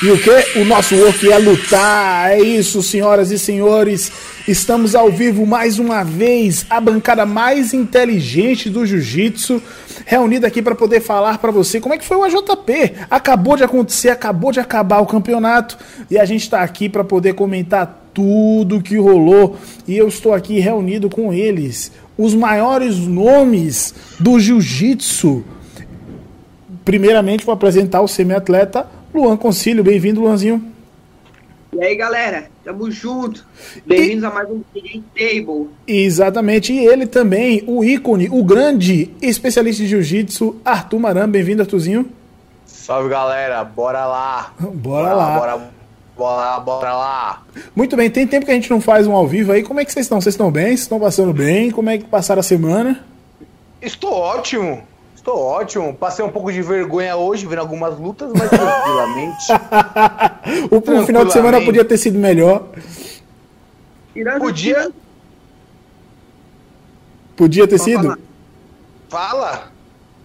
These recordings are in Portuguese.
E o que? O nosso work é lutar. É isso, senhoras e senhores. Estamos ao vivo mais uma vez, a bancada mais inteligente do jiu-jitsu, reunida aqui para poder falar para você como é que foi o AJP. Acabou de acontecer, acabou de acabar o campeonato e a gente está aqui para poder comentar tudo que rolou. E eu estou aqui reunido com eles, os maiores nomes do jiu-jitsu. Primeiramente, vou apresentar o semi-atleta Luan Concílio. Bem-vindo, Luanzinho. E aí, galera, tamo junto. Bem-vindos e... a mais um Game Table. Exatamente, e ele também, o ícone, o grande especialista de jiu-jitsu, Arthur Maran. Bem-vindo, Arthurzinho. Salve, galera, bora lá. Bora, bora lá. Bora, bora lá, bora lá. Muito bem, tem tempo que a gente não faz um ao vivo aí. Como é que vocês estão? Vocês estão bem? Vocês estão passando bem? Como é que passaram a semana? Estou ótimo. Estou ótimo. Passei um pouco de vergonha hoje, vendo algumas lutas, mas tranquilamente. o, tranquilamente. final de semana podia ter sido melhor. Podia. Podia ter Pode sido? Falar. Fala.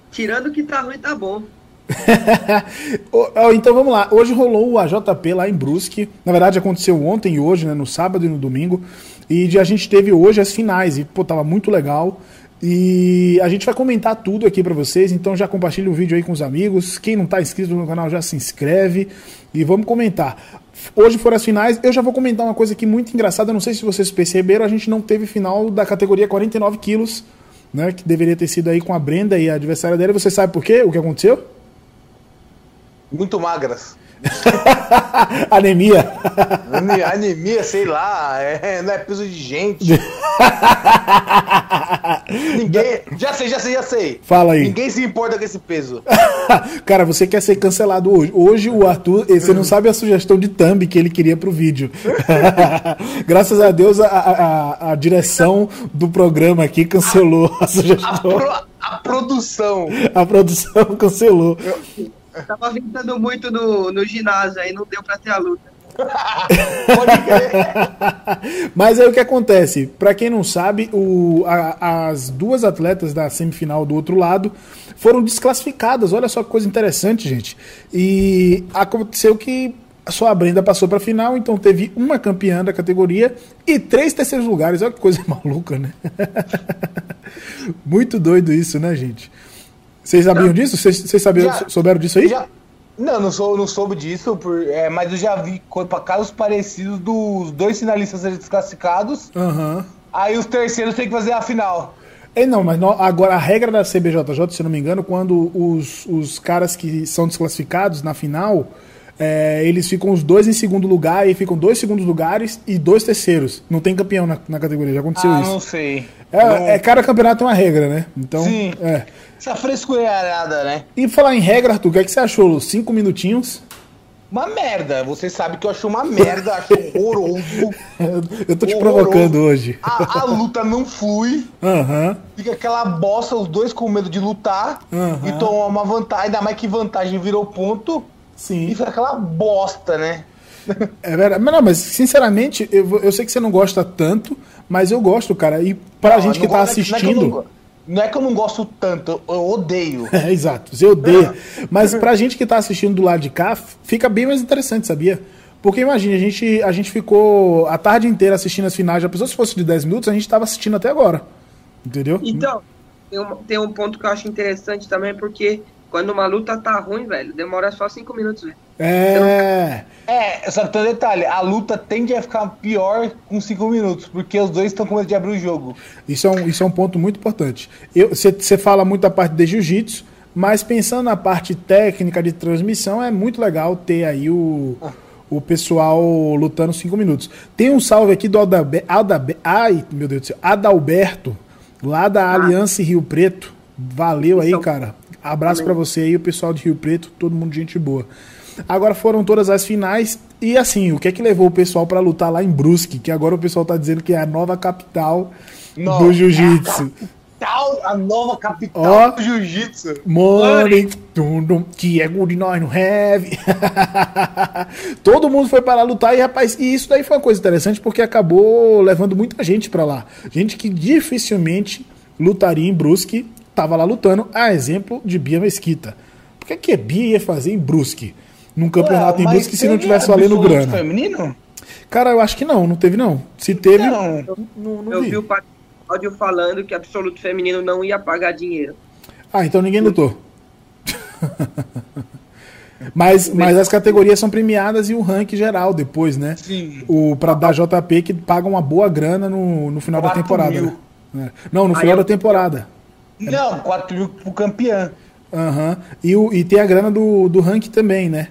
Tirando que tá ruim, tá bom. então vamos lá. Hoje rolou o AJP lá em Brusque. Na verdade, aconteceu ontem e hoje, né? No sábado e no domingo. E a gente teve hoje as finais. E, pô, tava muito legal. E a gente vai comentar tudo aqui para vocês, então já compartilha o vídeo aí com os amigos. Quem não está inscrito no canal já se inscreve e vamos comentar. Hoje foram as finais, eu já vou comentar uma coisa aqui muito engraçada, não sei se vocês perceberam, a gente não teve final da categoria 49 quilos, né, que deveria ter sido aí com a Brenda e a adversária dela. Você sabe por quê? O que aconteceu? Muito magras. Anemia. Anemia, sei lá, é, não é peso de gente. Ninguém. Já sei, já sei, já sei. Fala aí. Ninguém se importa com esse peso. Cara, você quer ser cancelado hoje. Hoje o Arthur, você não sabe a sugestão de thumb que ele queria pro vídeo. Graças a Deus, a, a, a, direção do programa aqui cancelou a sugestão. A, pro, a produção. A produção cancelou. Eu... Tava ventando muito no, no ginásio, aí não deu pra ter a luta. Mas aí o que acontece? Para quem não sabe, o, a, as duas atletas da semifinal do outro lado foram desclassificadas. Olha só que coisa interessante, gente. E aconteceu que só a Brenda passou para a final, então teve uma campeã da categoria e três terceiros lugares. Olha que coisa maluca, né? Muito doido isso, né, gente? Vocês sabiam não, disso? Vocês, vocês sabiam, já, souberam disso aí? Já, não, não, sou, não soube disso, por, é, mas eu já vi casos parecidos dos dois finalistas serem desclassificados. Uhum. Aí os terceiros têm que fazer a final. É, não, mas agora a regra da CBJJ, se não me engano, quando os, os caras que são desclassificados na final, é, eles ficam os dois em segundo lugar e ficam dois segundos lugares e dois terceiros. Não tem campeão na, na categoria, já aconteceu ah, isso. não sei. É, não... é, cada campeonato tem uma regra, né? Então, Sim. É. Essa frescurada, né? E falar em regra, Arthur, o que, é que você achou? Cinco minutinhos? Uma merda. Você sabe que eu acho uma merda, acho horroroso. eu tô te horroroso. provocando hoje. A, a, luta não flui. Uhum. Fica aquela bosta, os dois com medo de lutar. Uhum. E tomar uma vantagem, ainda mais que vantagem virou ponto. Sim. E fica aquela bosta, né? É verdade. Mas, não, mas sinceramente, eu, eu sei que você não gosta tanto, mas eu gosto, cara. E pra não, gente que tá assistindo. Não é que, não é que eu não gosto tanto, eu odeio. É, exato, você odeia. Mas pra gente que tá assistindo do lado de cá, fica bem mais interessante, sabia? Porque imagine, a gente, a gente ficou a tarde inteira assistindo as finais. Já pensou se fosse de 10 minutos, a gente tava assistindo até agora. Entendeu? Então, tem um, tem um ponto que eu acho interessante também, porque quando uma luta tá ruim, velho, demora só cinco minutos, velho. É. É, só que tem um detalhe, a luta tende a ficar pior com cinco minutos, porque os dois estão com medo de abrir o jogo. Isso é um, isso é um ponto muito importante. Você fala muito da parte de jiu-jitsu, mas pensando na parte técnica de transmissão, é muito legal ter aí o, o pessoal lutando cinco minutos. Tem um salve aqui do Adalberto, ai, meu Deus do céu, Adalberto, lá da ah. Aliança Rio Preto. Valeu aí, então, cara. Abraço para você aí, o pessoal de Rio Preto, todo mundo gente boa. Agora foram todas as finais e assim, o que é que levou o pessoal para lutar lá em Brusque, que agora o pessoal tá dizendo que é a nova capital do jiu-jitsu. É a, a nova capital do jiu-jitsu. Morning, que é good nós no heavy. Todo mundo foi para lá lutar e rapaz, e isso daí foi uma coisa interessante porque acabou levando muita gente para lá. Gente que dificilmente lutaria em Brusque tava lá lutando, a exemplo de Bia Mesquita. Por que, que Bia ia fazer em Brusque? num campeonato Ué, em busca se não tivesse valendo absoluto grana. feminino? Cara, eu acho que não, não teve não. Se teve, Não. não, não Eu vi. vi o áudio falando que absoluto feminino não ia pagar dinheiro. Ah, então ninguém lutou. mas, mas as categorias são premiadas e o ranking geral depois, né? Sim. O pra dar JP que paga uma boa grana no, no final da temporada. né? É. Não, no Aí final eu- da temporada. Não, 4 mil pro campeão. Aham. E, o, e tem a grana do, do ranking também, né?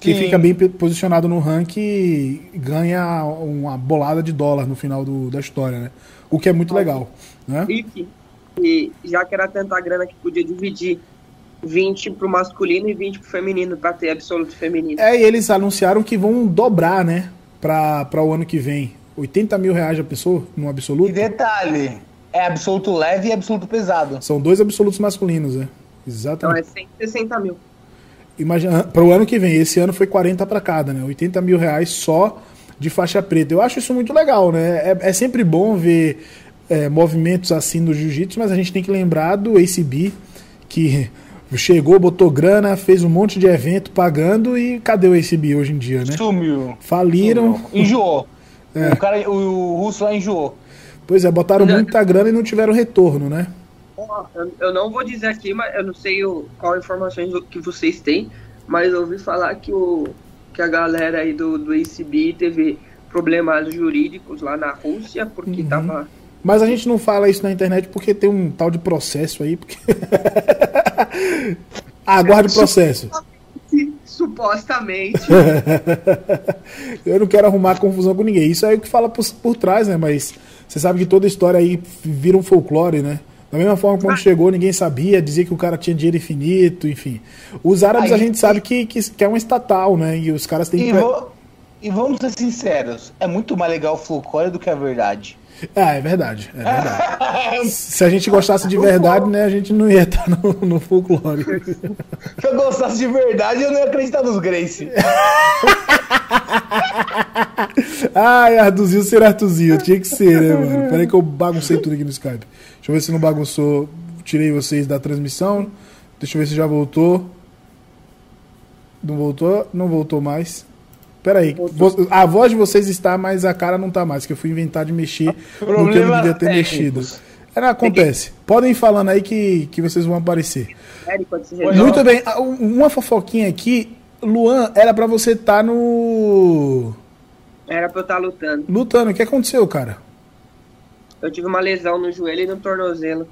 Quem Sim. fica bem posicionado no ranking ganha uma bolada de dólar no final do- da história, né? O que é muito legal. Né? Rick, e já que era tanta grana que podia dividir 20 pro masculino e 20 pro feminino pra ter absoluto feminino. É, e eles anunciaram que vão dobrar, né? Pra, pra o ano que vem. 80 mil reais a pessoa no E absoluto. detalhe, é absoluto leve e absoluto pesado. São dois absolutos masculinos, né? Então Exatamente. é 160 mil. Imagina, para o ano que vem, esse ano foi 40 para cada, né? 80 mil reais só de faixa preta. Eu acho isso muito legal, né? É, é sempre bom ver é, movimentos assim no jiu-jitsu, mas a gente tem que lembrar do ACB, que chegou, botou grana, fez um monte de evento pagando e cadê o ACB hoje em dia, né? Sumiu. Faliram. Sumiu. Enjoou. É. O, cara, o, o russo lá enjoou. Pois é, botaram muita grana e não tiveram retorno, né? Eu, não vou dizer aqui, mas eu não sei o, qual informações que vocês têm, mas eu ouvi falar que, o, que a galera aí do, do ACB teve problemas jurídicos lá na Rússia, porque Uhum. tava. Mas a gente não fala isso na internet porque tem um tal de processo aí. Porque... Aguarde o processo. Supostamente. Eu não quero arrumar confusão com ninguém. Isso aí é o que fala por, por trás, né? Mas você sabe que toda história aí vira um folclore, né? Da mesma forma quando chegou, ninguém sabia, dizia que o cara tinha dinheiro infinito, enfim. Os árabes a Aí- gente sabe que, que, que é uma estatal, né? E os caras têm E, que. vo- e vamos ser sinceros, é muito mais legal o folclore do que a verdade. Ah, é verdade, é verdade. Se a gente gostasse de verdade, né, a gente não ia estar no, no folclore. Se eu gostasse de verdade, eu não ia acreditar nos Grace. Ai, Artuzil ser Artuzil, tinha que ser, né, mano? Peraí que eu baguncei tudo aqui no Skype. Deixa eu ver se não bagunçou. Tirei vocês da transmissão. Deixa eu ver se já voltou. Não voltou? Não voltou mais. Peraí. Vo- A voz de vocês está, mas a cara não tá mais, que eu fui inventar de mexer no que eu não devia ter mexido. É, não, acontece. Podem ir falando aí que, que vocês vão aparecer. Muito bem. Ah, um- Uma fofoquinha aqui. Luan, era pra você estar no. Era pra eu estar lutando. Lutando. O que aconteceu, cara? Eu tive uma lesão no joelho e no tornozelo.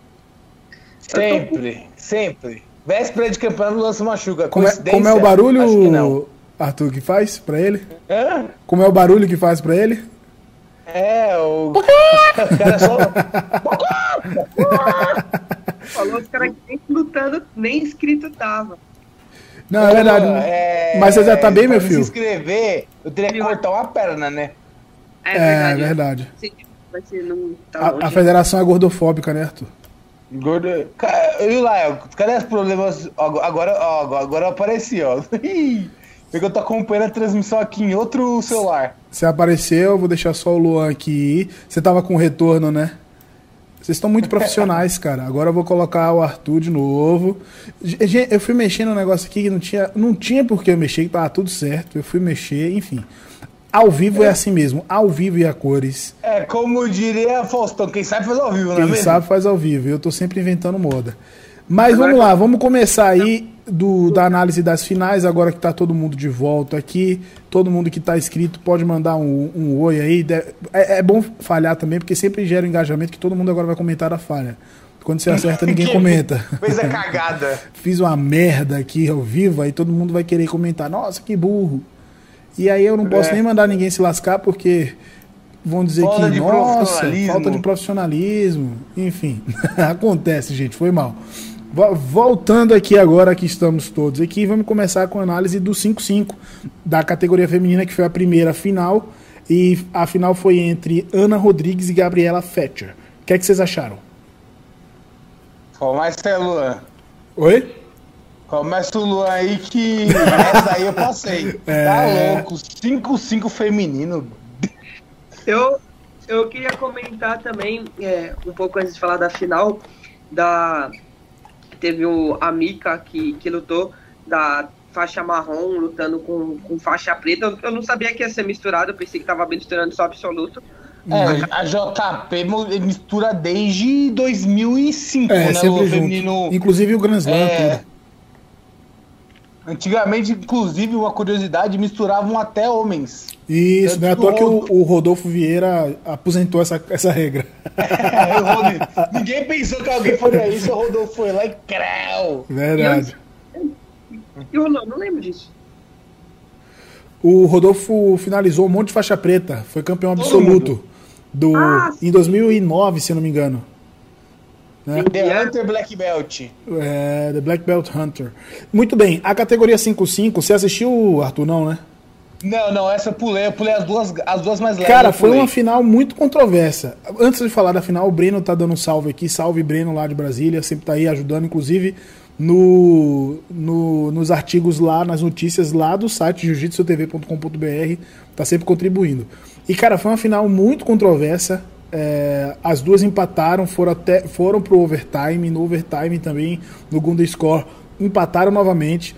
Sempre, sempre. Véspera de campeonato, o lance machuca. Como é, como é o Acho que barulho, não. Arthur, que faz pra ele? Hã? Como é o barulho que faz pra ele? É, o. o cara só. Falou os caras que nem lutando, nem inscrito tava. Não, é verdade. É, Mas você já tá bem, meu me filho? se inscrever, eu teria que cortar uma perna, né? É, É verdade. verdade. Você não tá A, a federação é gordofóbica, né, Arthur? Gordo. Ca- E lá, cadê os problemas? Agora, ó, agora- agora eu apareci, ó. Porque eu tô acompanhando a transmissão aqui em outro celular. Você apareceu, vou deixar só o Luan aqui. Você tava com retorno, né? Vocês estão muito profissionais, cara. Agora eu vou colocar o Arthur de novo. Eu fui mexer no negócio aqui que não tinha, não tinha por que eu mexer, que tava tudo certo. Eu fui mexer, enfim. Ao vivo é assim mesmo, ao vivo e a cores. É, como diria Faustão, quem sabe faz ao vivo, não é Quem mesmo? sabe faz ao vivo. Eu tô sempre inventando moda. Mas vamos lá, vamos começar aí do, da análise das finais, agora que tá todo mundo de volta aqui. Todo mundo que tá inscrito pode mandar um, um oi aí. É, é bom falhar também, porque sempre gera um engajamento que todo mundo agora vai comentar a falha. Quando você acerta, ninguém comenta. Fez a cagada. Fiz uma merda aqui ao vivo, aí todo mundo vai querer comentar. Nossa, que burro. E aí eu não posso É. nem mandar ninguém se lascar, porque vão dizer Falta que, nossa, falta de profissionalismo. Enfim, acontece, gente, foi mal. Vo- Voltando aqui agora que estamos todos aqui, vamos começar com a análise do 5-5 da categoria feminina, que foi a primeira final. E a final foi entre Ana Rodrigues e Gabriela Fetcher. O que é que vocês acharam? Começa aí, Luan. Oi? Começa o Luan aí que essa aí eu passei. É. Tá louco. 5-5 feminino. Eu, eu queria comentar também, é, um pouco antes de falar da final, da teve o a Mika que, que lutou da faixa marrom lutando com, com faixa preta. Eu, eu não sabia que ia ser misturado, eu pensei que tava misturando só absoluto. É, a JP mistura desde 2005, É, né? O junto. feminino. Inclusive o Grand Slam, É. Antigamente, inclusive, uma curiosidade, misturavam até homens. Isso, Tanto não é à que toa o que o, o Rodolfo Vieira aposentou essa, essa regra. É, o Rodolfo- Ninguém pensou que alguém faria isso, o Rodolfo foi lá e creu. Verdade. E eu não, não lembro disso. O Rodolfo finalizou um monte de faixa preta, foi campeão absoluto do Ah, em 2009, se eu não me engano. Né? The Hunter Black Belt. É, The Black Belt Hunter. Muito bem, a categoria 5-5, você assistiu, Arthur, não, né? Não, não, essa eu pulei, eu pulei as duas, as duas mais leves. Cara, foi uma final muito controversa. Antes de falar da final, o Breno tá dando um salve aqui. Salve, Breno, lá de Brasília. Sempre tá aí ajudando, inclusive no, no- nos artigos lá, nas notícias lá do site jiu-jitsutv.com.br. Tá sempre contribuindo. E, cara, foi uma final muito controversa. É, as duas empataram, foram, até, foram pro overtime. No overtime também, no Gunda Score, empataram novamente.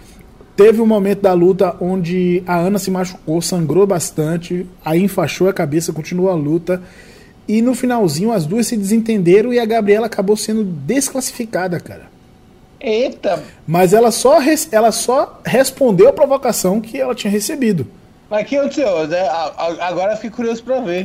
Teve um momento da luta onde a Ana se machucou, sangrou bastante, aí enfaixou a cabeça, continuou a luta. E no finalzinho as duas se desentenderam e a Gabriela acabou sendo desclassificada, cara. Eita, Mas ela só, ela só respondeu a provocação que ela tinha recebido. Mas o que aconteceu? É, Agora eu fiquei curioso pra ver.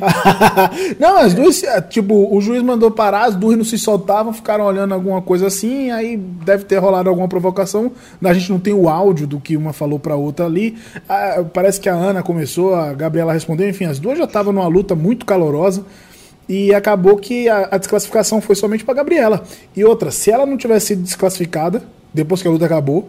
não, as duas, eh, tipo, o juiz mandou parar, as duas não se soltavam, ficaram olhando alguma coisa assim, aí deve ter rolado alguma provocação. A gente não tem o áudio do que uma falou pra outra ali. Ah, parece que a Ana começou, a Gabriela respondeu, enfim, as duas já estavam numa luta muito calorosa. E acabou que a, a desclassificação foi somente pra Gabriela. E outra, se ela não tivesse sido desclassificada, depois que a luta acabou,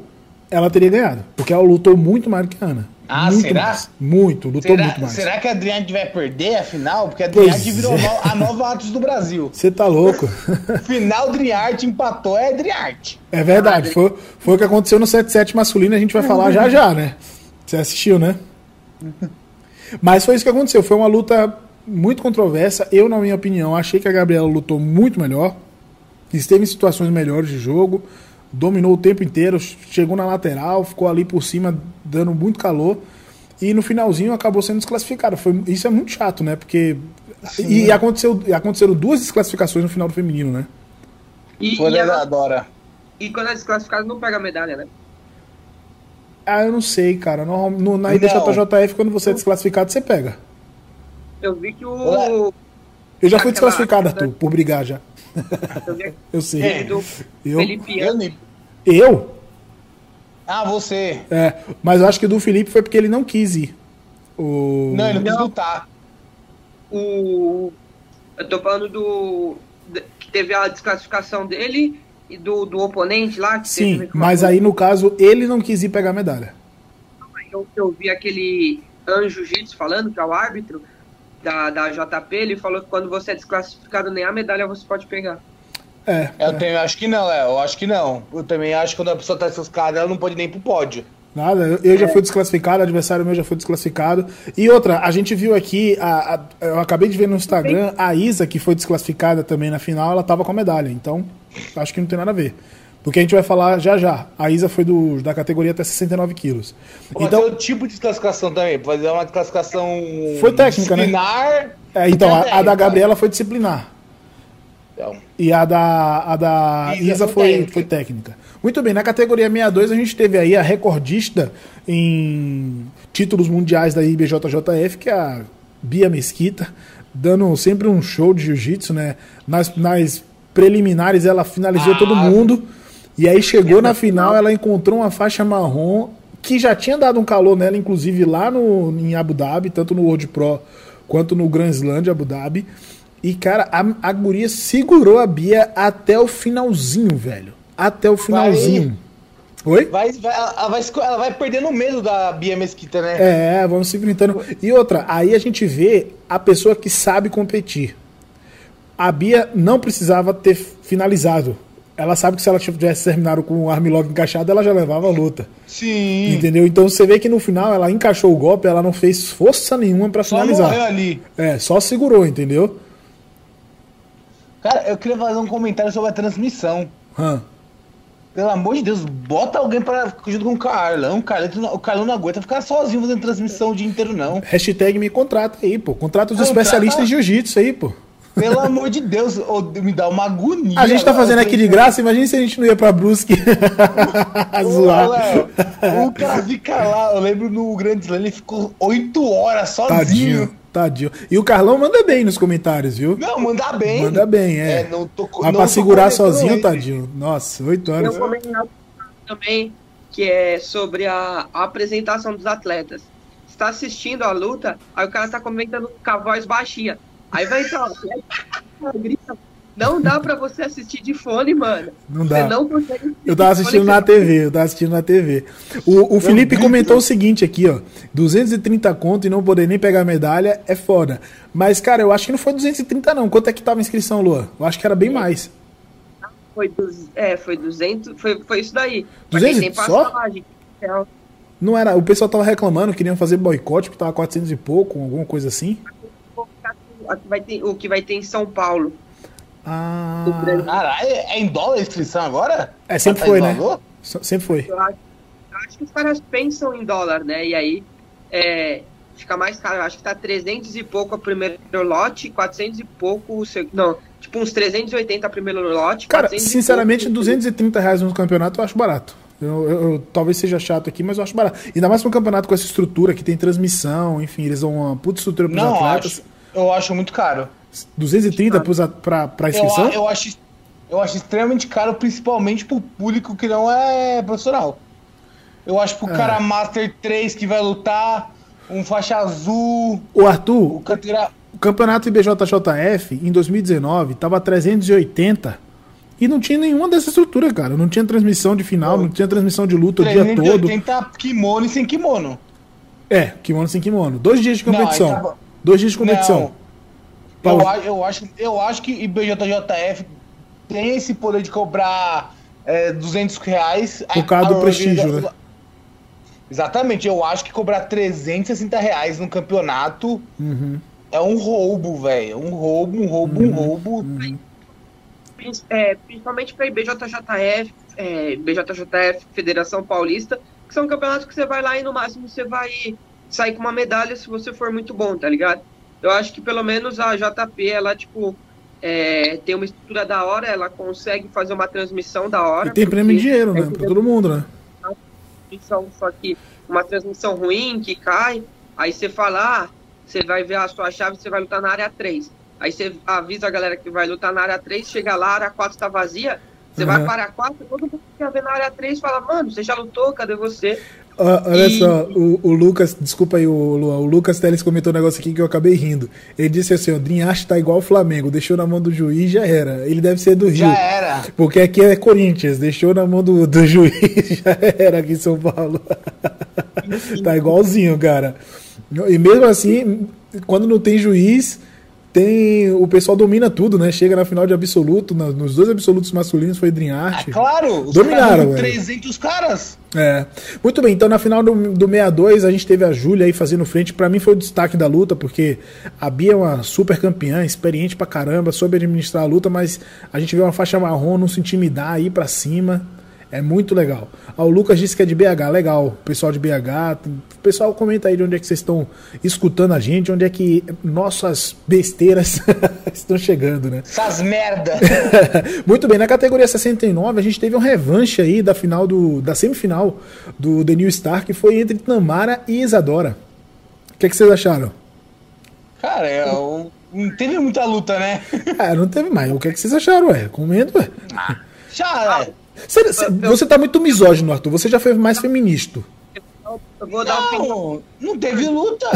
ela teria ganhado. Porque ela lutou muito mais do que a Ana. Ah, muito será? Mais. Muito, lutou Será, muito mais. será que a Adriane vai perder a final? Porque a Adriane virou é. a nova Atos do Brasil. Você tá louco? Final Driarte empatou, é Driarte. É verdade, foi, foi o que aconteceu no 7-7 masculino, a gente vai falar já já, né? Você assistiu, né? Mas foi isso que aconteceu, foi uma luta muito controversa. Eu, na minha opinião, achei que a Gabriela lutou muito melhor, esteve em situações melhores de jogo, dominou o tempo inteiro, chegou na lateral, ficou ali por cima, dando muito calor. E no finalzinho acabou sendo desclassificada. Foi, isso é muito chato, né? Porque. E, aconteceu, e aconteceram duas desclassificações no final do feminino, né? E, Foi e, ela- da Dora. e quando é desclassificado não pega medalha, né? Ah, eu não sei, cara. No, no, na Não. IBJJF, quando você é desclassificado, você pega. Eu vi que o. Eu já fui desclassificado, Arthur, por brigar já. Eu sei. aquele do Eu? Felipe Eu? Ah, você. É, mas eu acho que o do Felipe foi porque ele não quis ir. O... Não, ele não quis lutar. O. Eu tô falando do. Que teve a desclassificação dele e do, do oponente lá. Que Sim, teve mas aí no caso ele não quis ir pegar medalha. eu, eu vi aquele Anjo Jitsu falando, que é o árbitro da, da JP, ele falou que quando você é desclassificado nem a medalha você pode pegar. É, Eu tenho, acho que não, Léo. Eu acho que não. Eu também acho que quando a pessoa tá desclassificada, ela não pode nem pro pódio. nada. Eu, eu já fui desclassificado, adversário meu já foi desclassificado. E outra, a gente viu aqui, a- a- eu acabei de ver no Instagram, a Isa, que foi desclassificada também na final, ela tava com a medalha. Então, acho que não tem nada a ver. Porque a gente vai falar já já. A Isa foi do, da categoria até 69 quilos. Então, ser o tipo de desclassificação também. Ser uma desclassificação Foi técnica, né? disciplinar. É, então, a, a da. Gabriela foi disciplinar. Então, E a da, a da Isa Isa foi foi, técnica. foi técnica. Muito bem, na categoria 62 a gente teve aí a recordista em títulos mundiais da IBJJF, que é a Bia Mesquita, dando sempre um show de jiu-jitsu, né? Nas, nas preliminares ela finalizou Ah. todo mundo. E aí chegou na final, ela encontrou uma faixa marrom que já tinha dado um calor nela, inclusive lá no, em Abu Dhabi, tanto no World Pro quanto no Grand Slam de Abu Dhabi. E, cara, a, a guria segurou a Bia até o finalzinho, velho. Até o finalzinho. Oi? vai, vai, ela, vai, ela vai perdendo o medo da Bia Mesquita, né? É, vamos se enfrentando. E outra, aí a gente vê a pessoa que sabe competir. A Bia não precisava ter finalizado. Ela sabe que se ela tivesse terminado com o armlock encaixado, ela já levava a luta. Sim. Entendeu? Então você vê que no final ela encaixou o golpe, ela não fez força nenhuma pra Só morreu finalizar. ali. É, só segurou, entendeu? Cara, eu queria fazer um comentário sobre a transmissão. Hã. Pelo amor de Deus, bota alguém para junto com o Carlão. O Carlão, o Carlão não aguenta ficar sozinho fazendo transmissão o dia inteiro, não. Hashtag me contrata aí, pô. Contrata os Contrata... especialistas em jiu-jitsu aí, pô. Pelo amor de Deus, me dá uma agonia. A gente tá fazendo aqui de graça, imagina se a gente não ia pra Brusque zoar. o cara fica lá, eu lembro no Grande Slam, ele ficou oito horas sozinho. Tadinho. Tadinho. E o Carlão manda bem nos comentários, viu? Não, manda bem. Manda bem, é. é não tô, Mas pra segurar sozinho, tadinho. Nossa, oito horas. Eu também que é sobre a, a, apresentação dos atletas. Você tá assistindo a luta, aí o cara tá comentando com a voz baixinha. Aí vai entrar atleta, não dá pra você assistir de fone, mano. Não dá. Você não consegue Eu tava assistindo na TV, eu tava assistindo na TV. O, o Felipe comentou o seguinte aqui, ó. 230 conto e não poder nem pegar medalha é foda. Mas, cara, eu acho que não foi 230 não. Quanto é que tava a inscrição, Lua? Eu acho que era bem mais. Foi, du... é, foi 200, foi, foi isso daí. 200 só? Não era, o pessoal tava reclamando, queriam fazer boicote, porque tava 400 e pouco, alguma coisa assim. Vai ter, o que vai ter em São Paulo. Ah. Caralho, é em dólar a inscrição agora? É, sempre tá foi, né? Sempre foi. Eu acho, eu acho, que os caras pensam em dólar, né? E aí é, fica mais caro. Eu acho que tá 300 e pouco a primeiro lote, 400 e pouco o segundo. Não, tipo uns 380 a primeiro lote. Cara, sinceramente, pouco, 230 reais no campeonato eu acho barato. Eu, eu, eu, talvez seja chato aqui, mas eu acho barato. Ainda mais para um campeonato com essa estrutura, que tem transmissão, enfim, eles dão uma puta estrutura pros Não, atletas. Acho, eu acho muito caro. 230 para a inscrição? Eu, eu, acho, eu acho extremamente caro, principalmente para o público que não é profissional. Eu acho pro é. cara Master 3 que vai lutar, um faixa azul. O Arthur, o, canteira... o campeonato IBJJF em 2019 tava 380 e não tinha nenhuma dessa estrutura, cara. Não tinha transmissão de final, não tinha transmissão de luta o dia todo. 380 kimono e sem kimono. É, kimono sem kimono. Dois dias de competição. Não. Dois dias de competição. Não. Eu, eu, acho, eu acho que IBJJF tem esse poder de cobrar é, 200 reais. Por causa do prestígio, né? Exatamente, eu acho que cobrar 360 reais no campeonato uhum. é um roubo, velho. Um roubo, um roubo, uhum. um roubo. Uhum. É, principalmente para IBJJF, é, BJJF, Federação Paulista, que são campeonatos que você vai lá e no máximo você vai sair com uma medalha se você for muito bom, tá ligado? eu acho que pelo menos a JP, ela, tipo, é, tem uma estrutura da hora, ela consegue fazer uma transmissão da hora. E tem prêmio em dinheiro, né? Pra todo mundo, né? Só que uma transmissão ruim que cai, aí você fala, ah, você vai ver a sua chave, você vai lutar na área 3. Aí você avisa a galera que vai lutar na área 3, chega lá, a área 4 está vazia, você uhum. vai para a área 4, todo mundo que quer ver na área 3 fala, mano, você já lutou, cadê você? Olha e... só, o, o, Lucas, desculpa aí, o, Luan, o Lucas Teles comentou um negócio aqui que eu acabei rindo. Ele disse assim: o Drinhaste tá igual o Flamengo, deixou na mão do juiz já era. Ele deve ser do Rio. Já era. Porque aqui é Corinthians, deixou na mão do, do juiz, já era aqui em São Paulo. tá igualzinho, cara. E mesmo assim, quando não tem juiz tem o pessoal domina tudo, né? Chega na final de absoluto, nos dois absolutos masculinos foi Dream Art. Ah, claro, os dominaram. 300 caras. É. Muito bem, então na final do, do 62 a gente teve a Júlia aí fazendo frente. Para mim foi o destaque da luta, porque a Bia é uma super campeã, experiente pra caramba, soube administrar a luta, mas a gente vê uma faixa marrom não se intimidar aí para cima. É muito legal. Ah, o Lucas disse que é de BH, legal. Pessoal de BH, pessoal comenta aí de onde é que vocês estão escutando a gente, onde é que nossas besteiras estão chegando, né? Essas merda. muito bem, na categoria 69 a gente teve um revanche aí da final do da semifinal do The New Star que foi entre Tamara e Isadora. O que, é que vocês acharam? Cara, eu... É não teve muita luta, né? É, não teve mais. O que, é que vocês acharam, ué? Comendo, ué. Ah, já, é. Você, você tá muito misógino, Arthur. Você já foi mais feminista. Eu vou dar não, não teve luta.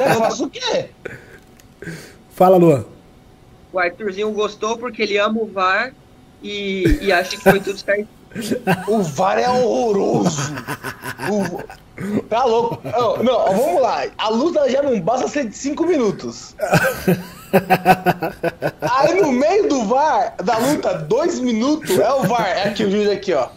Eu faço o quê? Fala, Luan. O Arthurzinho gostou porque ele ama o VAR e, e acha que foi tudo certo. O VAR é horroroso. O... Tá louco? Não, não, vamos lá. A luta já não basta ser de 5 minutos. Aí no meio do VAR, da luta, dois minutos, é o VAR. É aqui o juiz aqui, ó.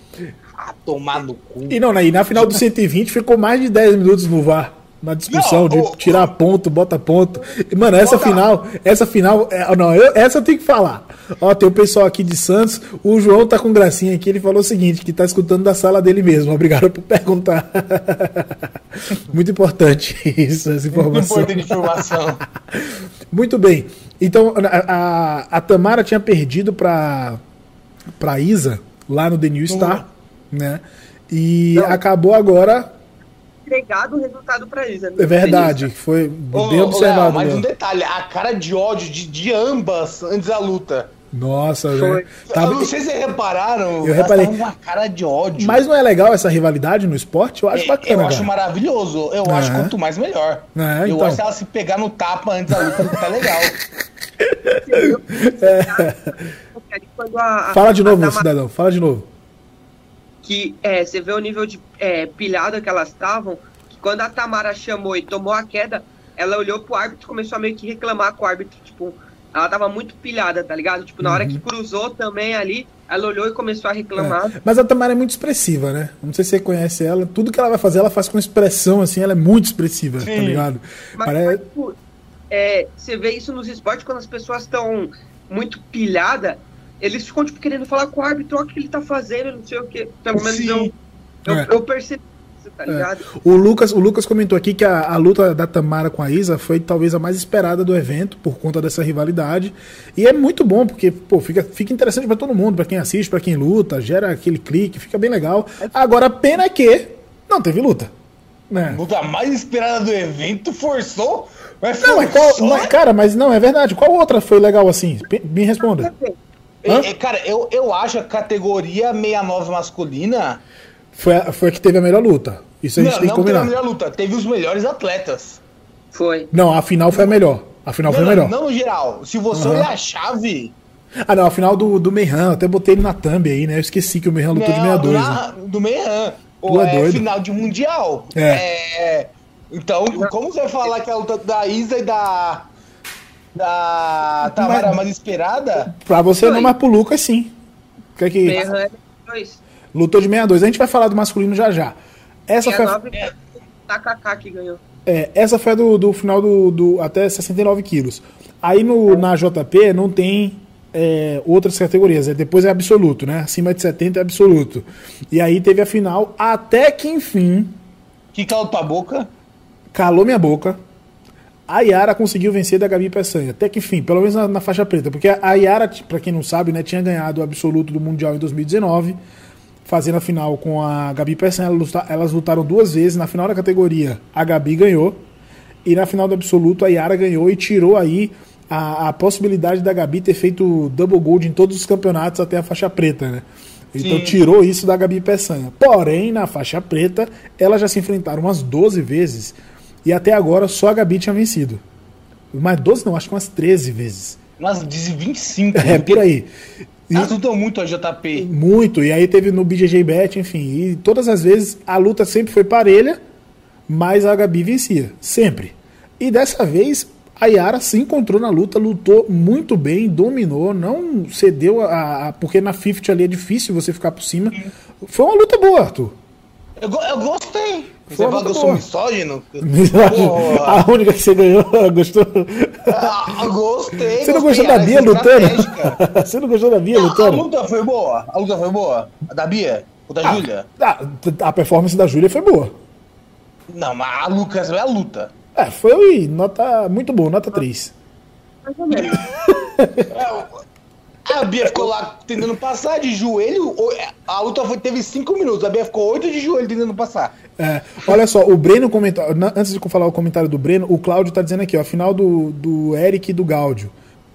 Ah, tomar no cu. E não, e na final do 120 ficou mais de 10 minutos no VAR. Na discussão Não, de o- tirar ponto, bota ponto. Mano, essa Bota- final, essa final, é, não, eu- essa eu tenho que falar. Ó, tem o pessoal aqui de Santos, o João tá com gracinha aqui, ele falou o seguinte, que tá escutando da sala dele mesmo. Obrigado por perguntar. Muito importante isso, essa Muito informação. importante informação. Muito bem. Então, a, a, a Tamara tinha perdido para para Isa lá no The New Star, né? E Não. acabou agora. Entregado o resultado pra Isa. É verdade, foi bem ô, observado. Léo, mas um detalhe, a cara de ódio de, de ambas antes da luta. Nossa, Foi. né? Tava- Eu não sei se vocês repararam, Eu reparei. uma cara de ódio. Mas não é legal essa rivalidade no esporte? Eu acho bacana. eu acho cara. maravilhoso. Eu É. acho quanto mais melhor. É, eu então. acho que ela se pegar no tapa antes da luta tá legal. Quando a- a- Fala de novo, cidadão, fala de novo. Que é, você vê o nível de é, pilhada que elas estavam, que quando a Tamara chamou e tomou a queda, ela olhou pro árbitro e começou a meio que reclamar com o árbitro, tipo, ela tava muito pilhada, tá ligado? Tipo, na hora Uhum. que cruzou também ali, ela olhou e começou a reclamar. É. Mas a Tamara é muito expressiva, né? Não sei se você conhece ela. Tudo que ela vai fazer, ela faz com expressão, assim, ela é muito expressiva, tá Sim. ligado? Mas, Pare- mas, tipo, é, você vê isso nos esportes quando as pessoas estão muito pilhadas, eles ficam, tipo, querendo falar com o árbitro, o que ele tá fazendo, não sei o que. Pelo menos Sim. eu, eu, É. eu percebi isso, tá ligado? O Lucas, o Lucas comentou aqui que a, a luta da Tamara com a Isa foi talvez a mais esperada do evento por conta dessa rivalidade. E é muito bom, porque pô, fica, fica interessante pra todo mundo, pra quem assiste, pra quem luta, gera aquele clique, fica bem legal. Agora, a pena é que não teve luta. Né? Luta mais esperada do evento forçou. Mas Não, mas qual, mas, né? cara, mas não, é verdade. Qual outra foi legal assim? Me responda. É, é, cara, eu, eu acho a categoria 69 masculina. Foi a, foi a que teve a melhor luta. Isso a gente não, tem que não teve a combinar. melhor luta, teve os melhores atletas. Foi. Não, a final foi a melhor. A final foi a não, melhor. não no geral. Se você Aham. olhar a chave. Ah, não, a final do, do Meihan, eu até botei ele na thumb aí, né? Eu esqueci que o Meihan lutou de não, 62. né? na- do Meihan. Ou é é, doido. final de mundial. É. É, Então, como você vai falar que a luta da Isa e da. Da Tamara Mas- mais esperada? Pra você não, Foi. mas pro Lucas sim. Que é que é lutou de 62. A gente vai falar do masculino já já. Essa E a foi, Kaká que ganhou. é, essa foi a do, do final do, do até 69 quilos. Aí no, na JP não tem é, outras categorias. É, depois é absoluto, né? Acima de 70 é absoluto. E aí teve a final, até que enfim Que calou tua boca? calou minha boca. A Yara conseguiu vencer da Gabi Peçanha. Até que enfim, pelo menos na, na faixa preta. Porque a Yara, pra quem não sabe, né, tinha ganhado o absoluto do Mundial em 2019, fazendo a final com a Gabi Peçanha. Elas lutaram duas vezes. Na final da categoria, a Gabi ganhou. E na final do absoluto, a Yara ganhou e tirou aí a, a possibilidade da Gabi ter feito double gold em todos os campeonatos até a faixa preta, né? Então Sim. tirou isso da Gabi Peçanha. Porém, na faixa preta, elas já se enfrentaram umas 12 vezes e até agora só a Gabi tinha vencido. Mas 12 não, acho que umas 13 vezes. Umas 25. É, por aí. E- lutam muito a JP. muito. E aí teve no BJJ Bet, enfim. E todas as vezes a luta sempre foi parelha, mas a Gabi vencia. Sempre. E dessa vez a Yara se encontrou na luta, lutou muito bem, dominou, não cedeu a. a- porque na 50 ali é difícil você ficar por cima. Foi uma luta boa, Arthur. Eu, eu gostei. Você fala que eu sou misógino? A única que você ganhou, gostou? Ah, gostei. Você não gostei, gostou da é Bia lutando? Você não gostou da Bia Não, a lutando? luta foi boa. A luta foi boa. A da Bia? O da Júlia? Ah, a performance da Júlia foi boa. Não, mas a Lucas é a luta. É, foi nota muito boa, nota 3. Mais ou menos. A Bia ficou lá tentando passar de joelho. A luta foi, teve 5 minutos. A Bia ficou 8 de joelho tentando passar. É, olha só, o Breno comentou. Antes de eu falar o comentário do Breno, o Cláudio tá dizendo aqui, ó, final do, do Eric e do Gáudio.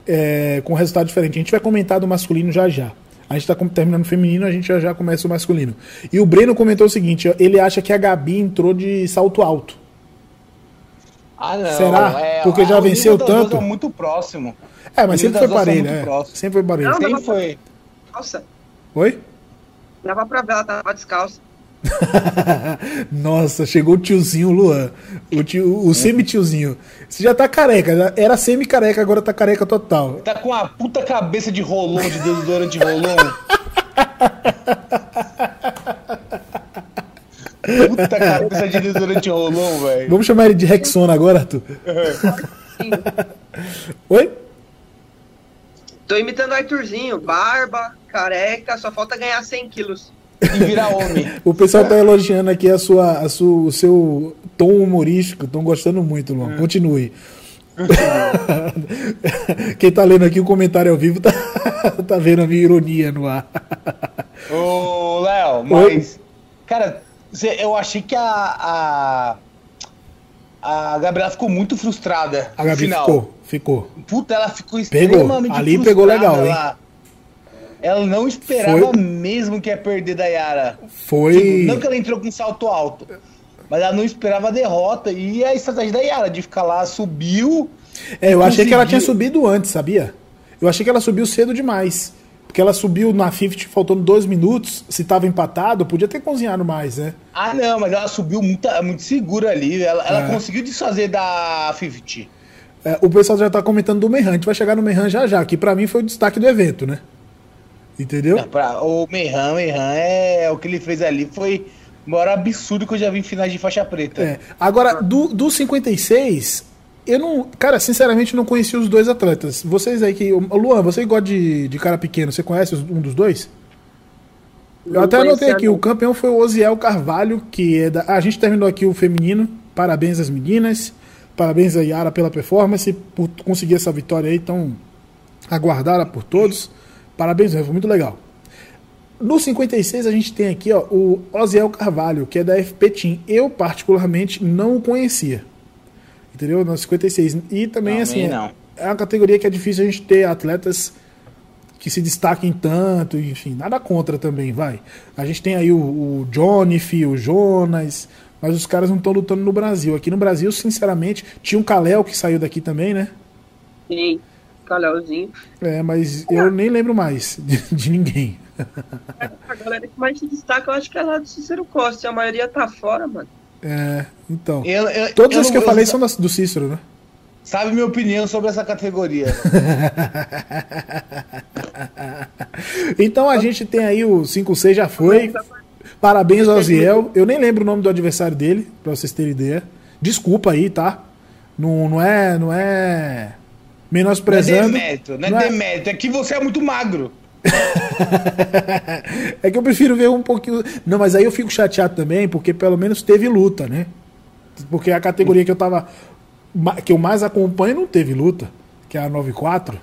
é, com resultado diferente. A gente vai comentar do masculino já já. A gente tá com- terminando o feminino, a gente já já começa o masculino. E o Breno comentou o seguinte: ele acha que a Gabi entrou de salto alto. Ah, não. Será? Porque já venceu tanto? É muito próximo. É, mas sempre foi é parelho, é. próximo. Sempre foi parelho. Não, Sempre foi. Nossa, Oi? dava pra ver, ela tava descalça. Nossa, chegou o tiozinho Luan. O, tio, o semi-tiozinho. Você já tá careca, já era semi-careca, agora tá careca total. Tá com a puta cabeça de rolão, de desodorante rolão. Puta cabeça de desodorante rolão, velho. Vamos chamar ele de Rexona agora, Arthur? Oi? Tô imitando o Arthurzinho. Barba, careca, só falta ganhar 100 quilos. E virar homem. O pessoal tá elogiando aqui a sua, a sua, o seu tom humorístico. Estão gostando muito, Luan. Continue. Quem tá lendo aqui o comentário ao vivo tá, tá vendo a minha ironia no ar. Ô, Léo, mas. Cara, cê- eu achei que a. A, a Gabriela ficou muito frustrada A Gabi final. ficou, ficou. Puta, ela ficou Pegou. extremamente Ali pegou frustrada, legal, hein? Ela, ela não esperava Foi- mesmo que ia perder da Yara. Foi. Tipo, não que ela entrou com salto alto, mas ela não esperava a derrota. E a estratégia da Yara de ficar lá, subiu. É, eu achei que ela tinha conseguiu. subido antes, sabia? Eu achei que ela subiu cedo demais. Porque ela subiu na 50 faltando dois minutos. Se tava empatado, podia ter cozinhado mais, né? Ah, não, mas ela subiu muito, muito segura ali. Ela, ela É. conseguiu desfazer da 50. É, o pessoal já tá comentando do Merran. A gente vai chegar no Merran já já, que pra mim foi o destaque do evento, né? Entendeu? É, pra- o Meihan, Meihan é o que ele fez ali foi o maior absurdo que eu já vi em finais de faixa preta. É. Agora, do, do 56, eu não. Cara, sinceramente, não conheci os dois atletas. Vocês aí que. Luan, você que gosta de, de cara pequeno, você conhece um dos dois? Eu Não até anotei aqui, não. o campeão foi o Osiel Carvalho, que é da. ah, a gente terminou aqui o feminino. Parabéns às meninas. Parabéns a Yara pela performance, por conseguir essa vitória aí tão aguardada por todos. Parabéns, foi muito legal. No 56 a gente tem aqui ó, o Osiel Carvalho, que é da FP Team. Eu, particularmente, não o conhecia. Entendeu? No 56. E também, Também assim, é- não. é uma categoria que é difícil a gente ter atletas que se destaquem tanto, enfim, nada contra também, vai. A gente tem aí o, o Johnny, o Jonas, mas os caras não estão lutando no Brasil. Aqui no Brasil, sinceramente, tinha um Kalel que saiu daqui também, né? Sim, Calhauzinho. É, mas eu nem lembro mais de, de ninguém. A galera que mais se destaca, eu acho que é lá do Cícero Costa. A maioria tá fora, mano. É, então. Eu- eu- Todos eu que eu falei são do Cícero, né? Sabe minha opinião sobre essa categoria? Então a gente tem aí o 5-6 já foi. Parabéns ao Aziel. Eu nem lembro o nome do adversário dele, pra vocês terem ideia. Desculpa aí, tá? Não, não é. Não é. Não é Menosprezando. demérito, não é, Não é- demérito. É que você é muito magro. É que eu prefiro ver um pouquinho. Não, mas aí eu fico chateado também, porque pelo menos teve luta, né? Porque a categoria que eu tava. que eu mais acompanho não teve luta, que é a 94.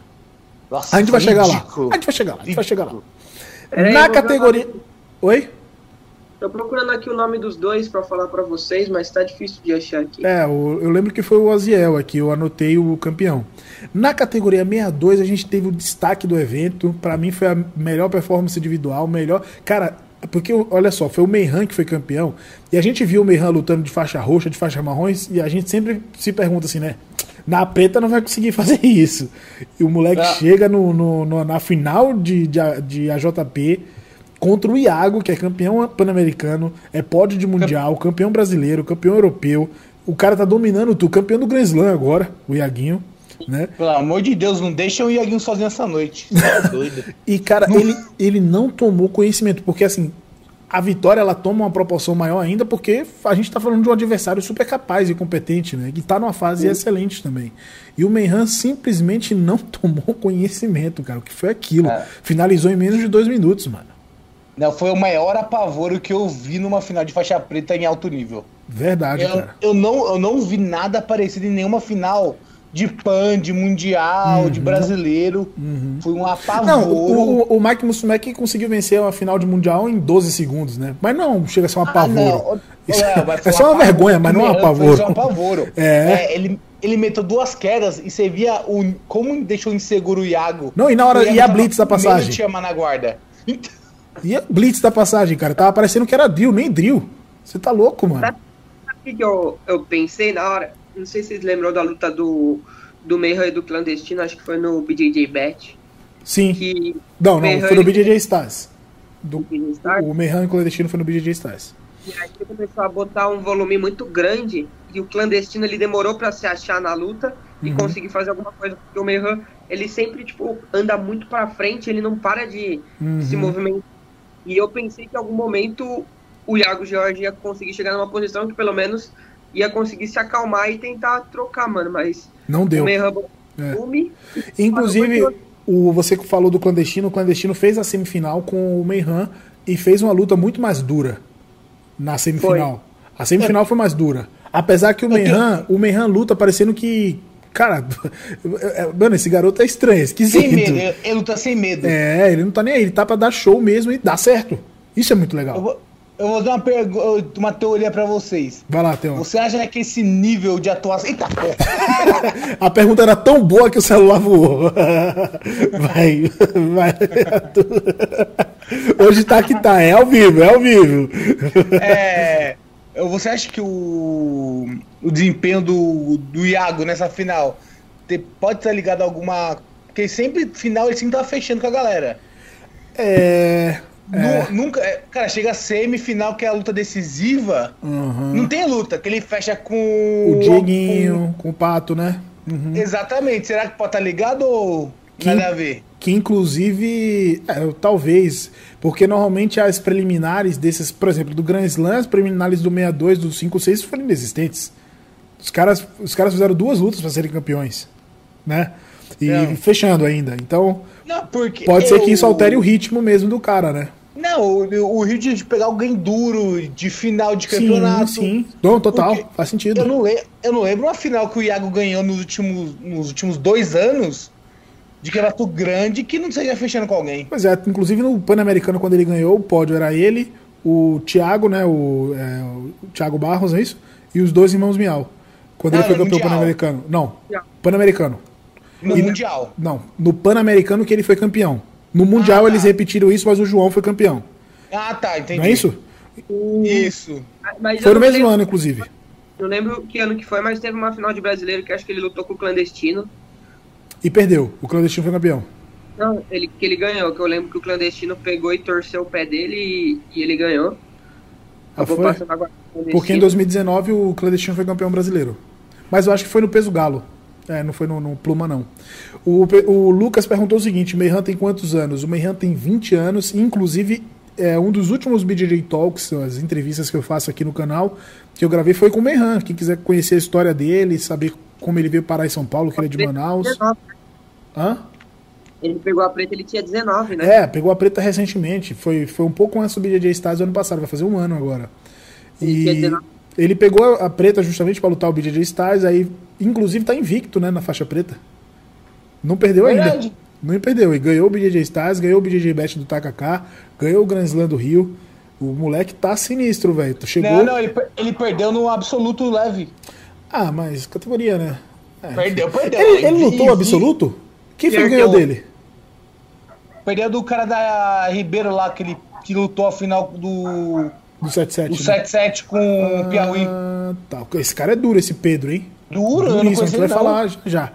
Nossa, A gente vai chegar lá. A gente vai chegar lá, a gente vai chegar lá. Peraí, Na categoria. Oi? Tô procurando aqui o nome dos dois pra falar pra vocês, mas tá difícil de achar aqui. É, eu lembro que foi o Aziel aqui, eu anotei o campeão. Na categoria 62, a gente teve o destaque do evento. Pra mim foi a melhor performance individual, melhor. Cara, porque olha só, foi o Meihan que foi campeão. E a gente viu o Meihan lutando de faixa roxa, de faixa marrons, e a gente sempre se pergunta assim, né? Na preta não vai conseguir fazer isso. E o moleque Ah. chega no, no- no- na final de, de, A- de AJP contra o Iago, que é campeão pan-americano, é pódio de mundial, campeão brasileiro, campeão europeu. O cara tá dominando tudo, campeão do Grand Slam agora, o Iaguinho, né? Pelo amor de Deus, não deixa o Iaguinho sozinho essa noite. É doido. E, cara, ele, ele não tomou conhecimento, porque assim, a vitória ela toma uma proporção maior ainda, porque a gente tá falando de um adversário super capaz e competente, né? Que tá numa fase excelente também. E o Meihan simplesmente não tomou conhecimento, cara. O que foi aquilo? É. Finalizou em menos de dois minutos, mano. Não, foi o maior apavoro que eu vi numa final de faixa preta em alto nível. Verdade, Eu, cara. eu, não, eu não vi nada parecido em nenhuma final de PAN, de Mundial, de brasileiro. Foi um apavoro. Não, o, o, o Mike Musumeci conseguiu vencer a final de Mundial em 12 segundos, né? Mas não chega a ser um Ah, apavoro. não. Ô, Isso- foi é só uma apavoro. vergonha, mas não é um apavoro. um apavoro. É. ele, ele meteu duas quedas e você via o, como deixou inseguro o Iago. Não, e na hora- e a blitz da passagem? de chamar na guarda. Então, E a blitz da passagem, cara, tava parecendo que era drill, nem drill. Você tá louco, mano. Sabe o que que eu, eu pensei na hora? Não sei se vocês lembram da luta do, do Mayhem e do Clandestino, acho que foi no BJJ Bet. Sim. Que Não, não, foi no BJJ Stars. Do, que Stars, o Meihan e o Clandestino foi no BJJ Stars. E aí ele começou a botar um volume muito grande e o clandestino ele demorou pra se achar na luta e Uhum. conseguir fazer alguma coisa. Porque o Meihan, ele sempre, tipo, anda muito pra frente, ele não para de se Uhum. movimentar. E eu pensei que em algum momento o Iago Jorge ia conseguir chegar numa posição que pelo menos ia conseguir se acalmar e tentar trocar, mano. Mas não deu. É. Inclusive, o, você que falou do clandestino, o clandestino fez a semifinal com o Meyhan e fez uma luta muito mais dura na semifinal. Foi. A semifinal é. foi mais dura. Apesar que o Meyhan, o Meyhan luta parecendo que Cara, mano, esse garoto é estranho, é esquisito. Sem medo, ele luta sem medo. É, ele não tá nem aí, ele tá pra dar show mesmo e dá certo. Isso é muito legal. Eu vou, eu vou dar uma, uma teoria pra vocês. Vai lá, Theo. Você acha que esse nível de atuação. Eita, A pergunta era tão boa que o celular voou. Vai, vai. Hoje tá que tá, é ao vivo, é ao vivo. É. Você acha que o, o desempenho do, do Iago nessa final te, pode estar ligado a alguma. Porque sempre, final, ele sempre tá fechando com a galera. É. é. Nunca. É, cara, chega a semifinal, que é a luta decisiva. Uhum. Não tem luta, que ele fecha com. O Dieguinho, com, com o Pato, né? Uhum. Exatamente. Será que pode estar ligado ou que, nada a ver? Que inclusive, é, talvez, porque normalmente as preliminares desses, por exemplo, do Grand Slam, as preliminares do 62, do 56 foram inexistentes. Os caras, os caras fizeram duas lutas para serem campeões, né? E não. fechando ainda. Então, não, porque pode ser que isso altere o ritmo mesmo do cara, né? Não, o, o Rio de pegar alguém duro de final de campeonato. Sim, sim. Não, total, faz sentido. Eu não, lembro, eu não lembro uma final que o Iago ganhou nos últimos, nos últimos dois anos de campeonato grande que não seja fechando com alguém. Pois é, inclusive no Pan-Americano, quando ele ganhou, o pódio era ele, o Thiago, né? O, é, o Thiago Barros, é isso? E os dois irmãos Miau. Quando ele foi campeão Pan-Americano. Não, Pan-Americano. No e, Mundial. Não, no Pan-Americano que ele foi campeão. No Mundial ah, tá. eles repetiram isso, mas o João foi campeão. Ah, tá, entendi. Não é isso? Isso. Mas foi no mesmo lembro, ano, inclusive. Não lembro que ano que foi, mas teve uma final de brasileiro que acho que ele lutou com o clandestino. E perdeu. O clandestino foi campeão. Não, ele, que ele ganhou, que eu lembro que o clandestino pegou e torceu o pé dele e, e ele ganhou. Ah, foi? Porque em 2019 o clandestino foi campeão brasileiro. Mas eu acho que foi no peso galo. É, não foi no, no pluma, não. O, o Lucas perguntou o seguinte: Meihan tem quantos anos? O Meihan tem 20 anos, inclusive é um dos últimos BJJ Talks, as entrevistas que eu faço aqui no canal, que eu gravei foi com o Meihan. Quem quiser conhecer a história dele, saber como ele veio parar em São Paulo, que ele é de Manaus. Hã? Ele pegou a preta, ele tinha 19, né? É, pegou a preta recentemente. Foi, foi um pouco antes do BJJ Stars ano passado, vai fazer um ano agora. E ele pegou a preta justamente para lutar o BJJ Stars, aí inclusive tá invicto, né, na faixa preta. Não perdeu Verdade. ainda. Não perdeu. E ganhou o BJJ Stars, ganhou o BJJ Bet do Takaka, ganhou o Grand Slam do Rio. O moleque tá sinistro, velho. Chegou... Não, não, ele, ele perdeu no absoluto leve. Ah, mas categoria, né? É. Perdeu, perdeu. Ele, ele lutou absoluto? Quem foi que ganhou dele? Perdeu do cara da Ribeiro lá, que, ele, que lutou a final do. Do 7-7. Do 7-7 né? com o Piauí. Tá. Esse cara é duro, esse Pedro, hein? Duro, eu não conheço, a gente vai não. falar já.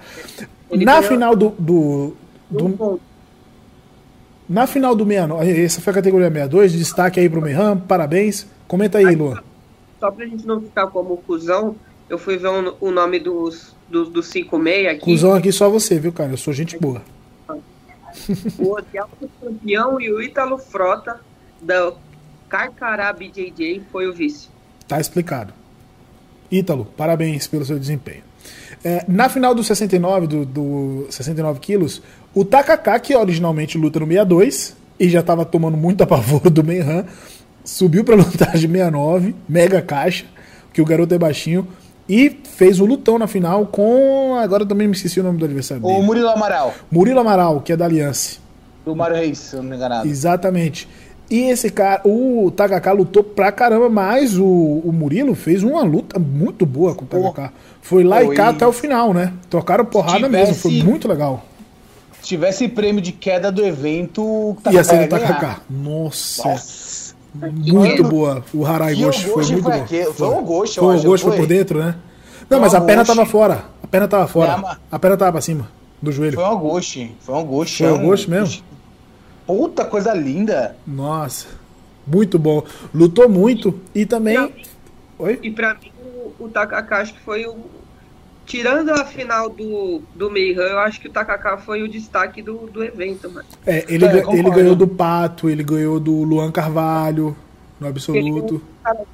Ele na ganhou... final do. do, do na final do 69, essa foi a categoria 62, destaque aí pro Meham, parabéns. Comenta aí, Luan. Só pra gente não ficar como cuzão, eu fui ver um, o nome dos, dos, dos 56 aqui. Cusão aqui só você, viu, cara? Eu sou gente boa. O Hotel campeão e o Ítalo Frota da Carcará BJJ foi o vice. Tá explicado. Ítalo, parabéns pelo seu desempenho. É, na final do 69, do, do 69 quilos, o Takaka, que originalmente luta no 62 e já estava tomando muito apavoro do Menhan, subiu para lutar de 69, mega caixa, que o garoto é baixinho, e fez o lutão na final com. Agora também me esqueci o nome do adversário. O Murilo Amaral. Murilo Amaral, que é da Aliança. Do Mário Reis, se eu não me engano. Exatamente. E esse cara, o Takaka lutou pra caramba, mas o, o Murilo fez uma luta muito boa com o Takaka. Foi lá e cá até o final, né? Trocaram porrada tivesse, mesmo, foi muito legal. Se tivesse prêmio de queda do evento, ia ser o Takaka. Nossa. Nossa. Muito boa. O Harai Ghost foi muito foi bom. Foi um Ghost, Foi um Ghost foi por dentro, né? Não, mas a perna tava fora. A perna tava fora. A perna tava pra cima do joelho. Foi um Ghost. Foi um Ghost. Foi um Ghost mesmo? Puta coisa linda. Nossa. Muito bom. Lutou muito e também. Oi? E pra mim, o, o Takakashi foi o, tirando a final do, do Meihan, eu acho que o Takaka foi o destaque do, do evento, mano. É, ele, é, ele ganhou do Pato, ele ganhou do Luan Carvalho. No absoluto. Ele cara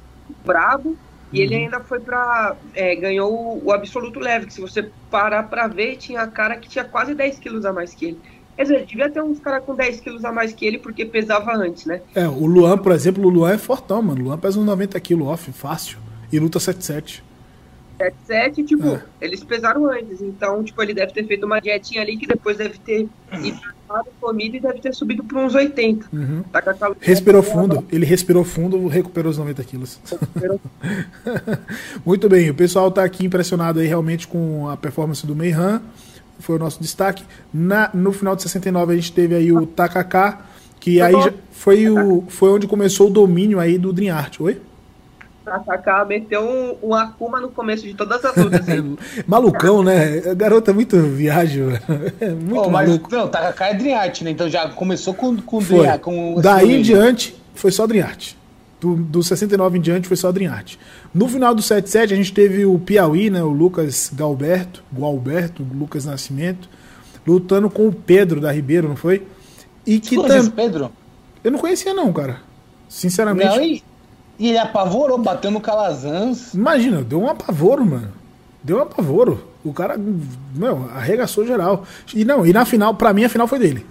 brabo. E ele ainda foi pra. É, ganhou o, o absoluto leve, que se você parar pra ver, tinha cara que tinha quase 10 quilos a mais que ele. Quer dizer, devia ter uns caras com 10 quilos a mais que ele, porque pesava antes, né? É, o Luan, por exemplo, o Luan é fortão, mano. O Luan pesa uns 90 quilos off, fácil. E luta 77. 77, tipo, É. eles pesaram antes. Então, tipo, ele deve ter feito uma dietinha ali que depois deve ter hidratado, comido e deve ter subido pra uns 80. Uhum. Tá Respirou fundo, ele respirou fundo, recuperou os 90 quilos. Muito bem, o pessoal tá aqui impressionado aí realmente com a performance do Meihan. Foi o nosso destaque. Na, no final de 69 a gente teve aí o Takaka, que aí já foi, o, foi onde começou o domínio aí do Dream Art. Oi? Atacar, meteu um, um Akuma no começo de todas as lutas. Malucão, né? Garota é muito viagem, é muito Pô, mas maluco. não, Takaka é Dream Art, né? Então já começou com, com. Dream- com Daí em diante foi só Dream Art. Do, do 69 em diante foi só Dream Art. No final do 77 a gente teve o Piauí, né? O Lucas Galberto, Gualberto, Lucas Nascimento, lutando com o Pedro da Ribeiro, não foi? E que também. Pedro? Eu não conhecia, não, cara. Sinceramente. Não, e, e ele apavorou, bateu no Calazans. Imagina, deu um apavoro, mano. Deu um apavoro. O cara, meu, arregaçou geral. E não, e na final, pra mim a final foi dele.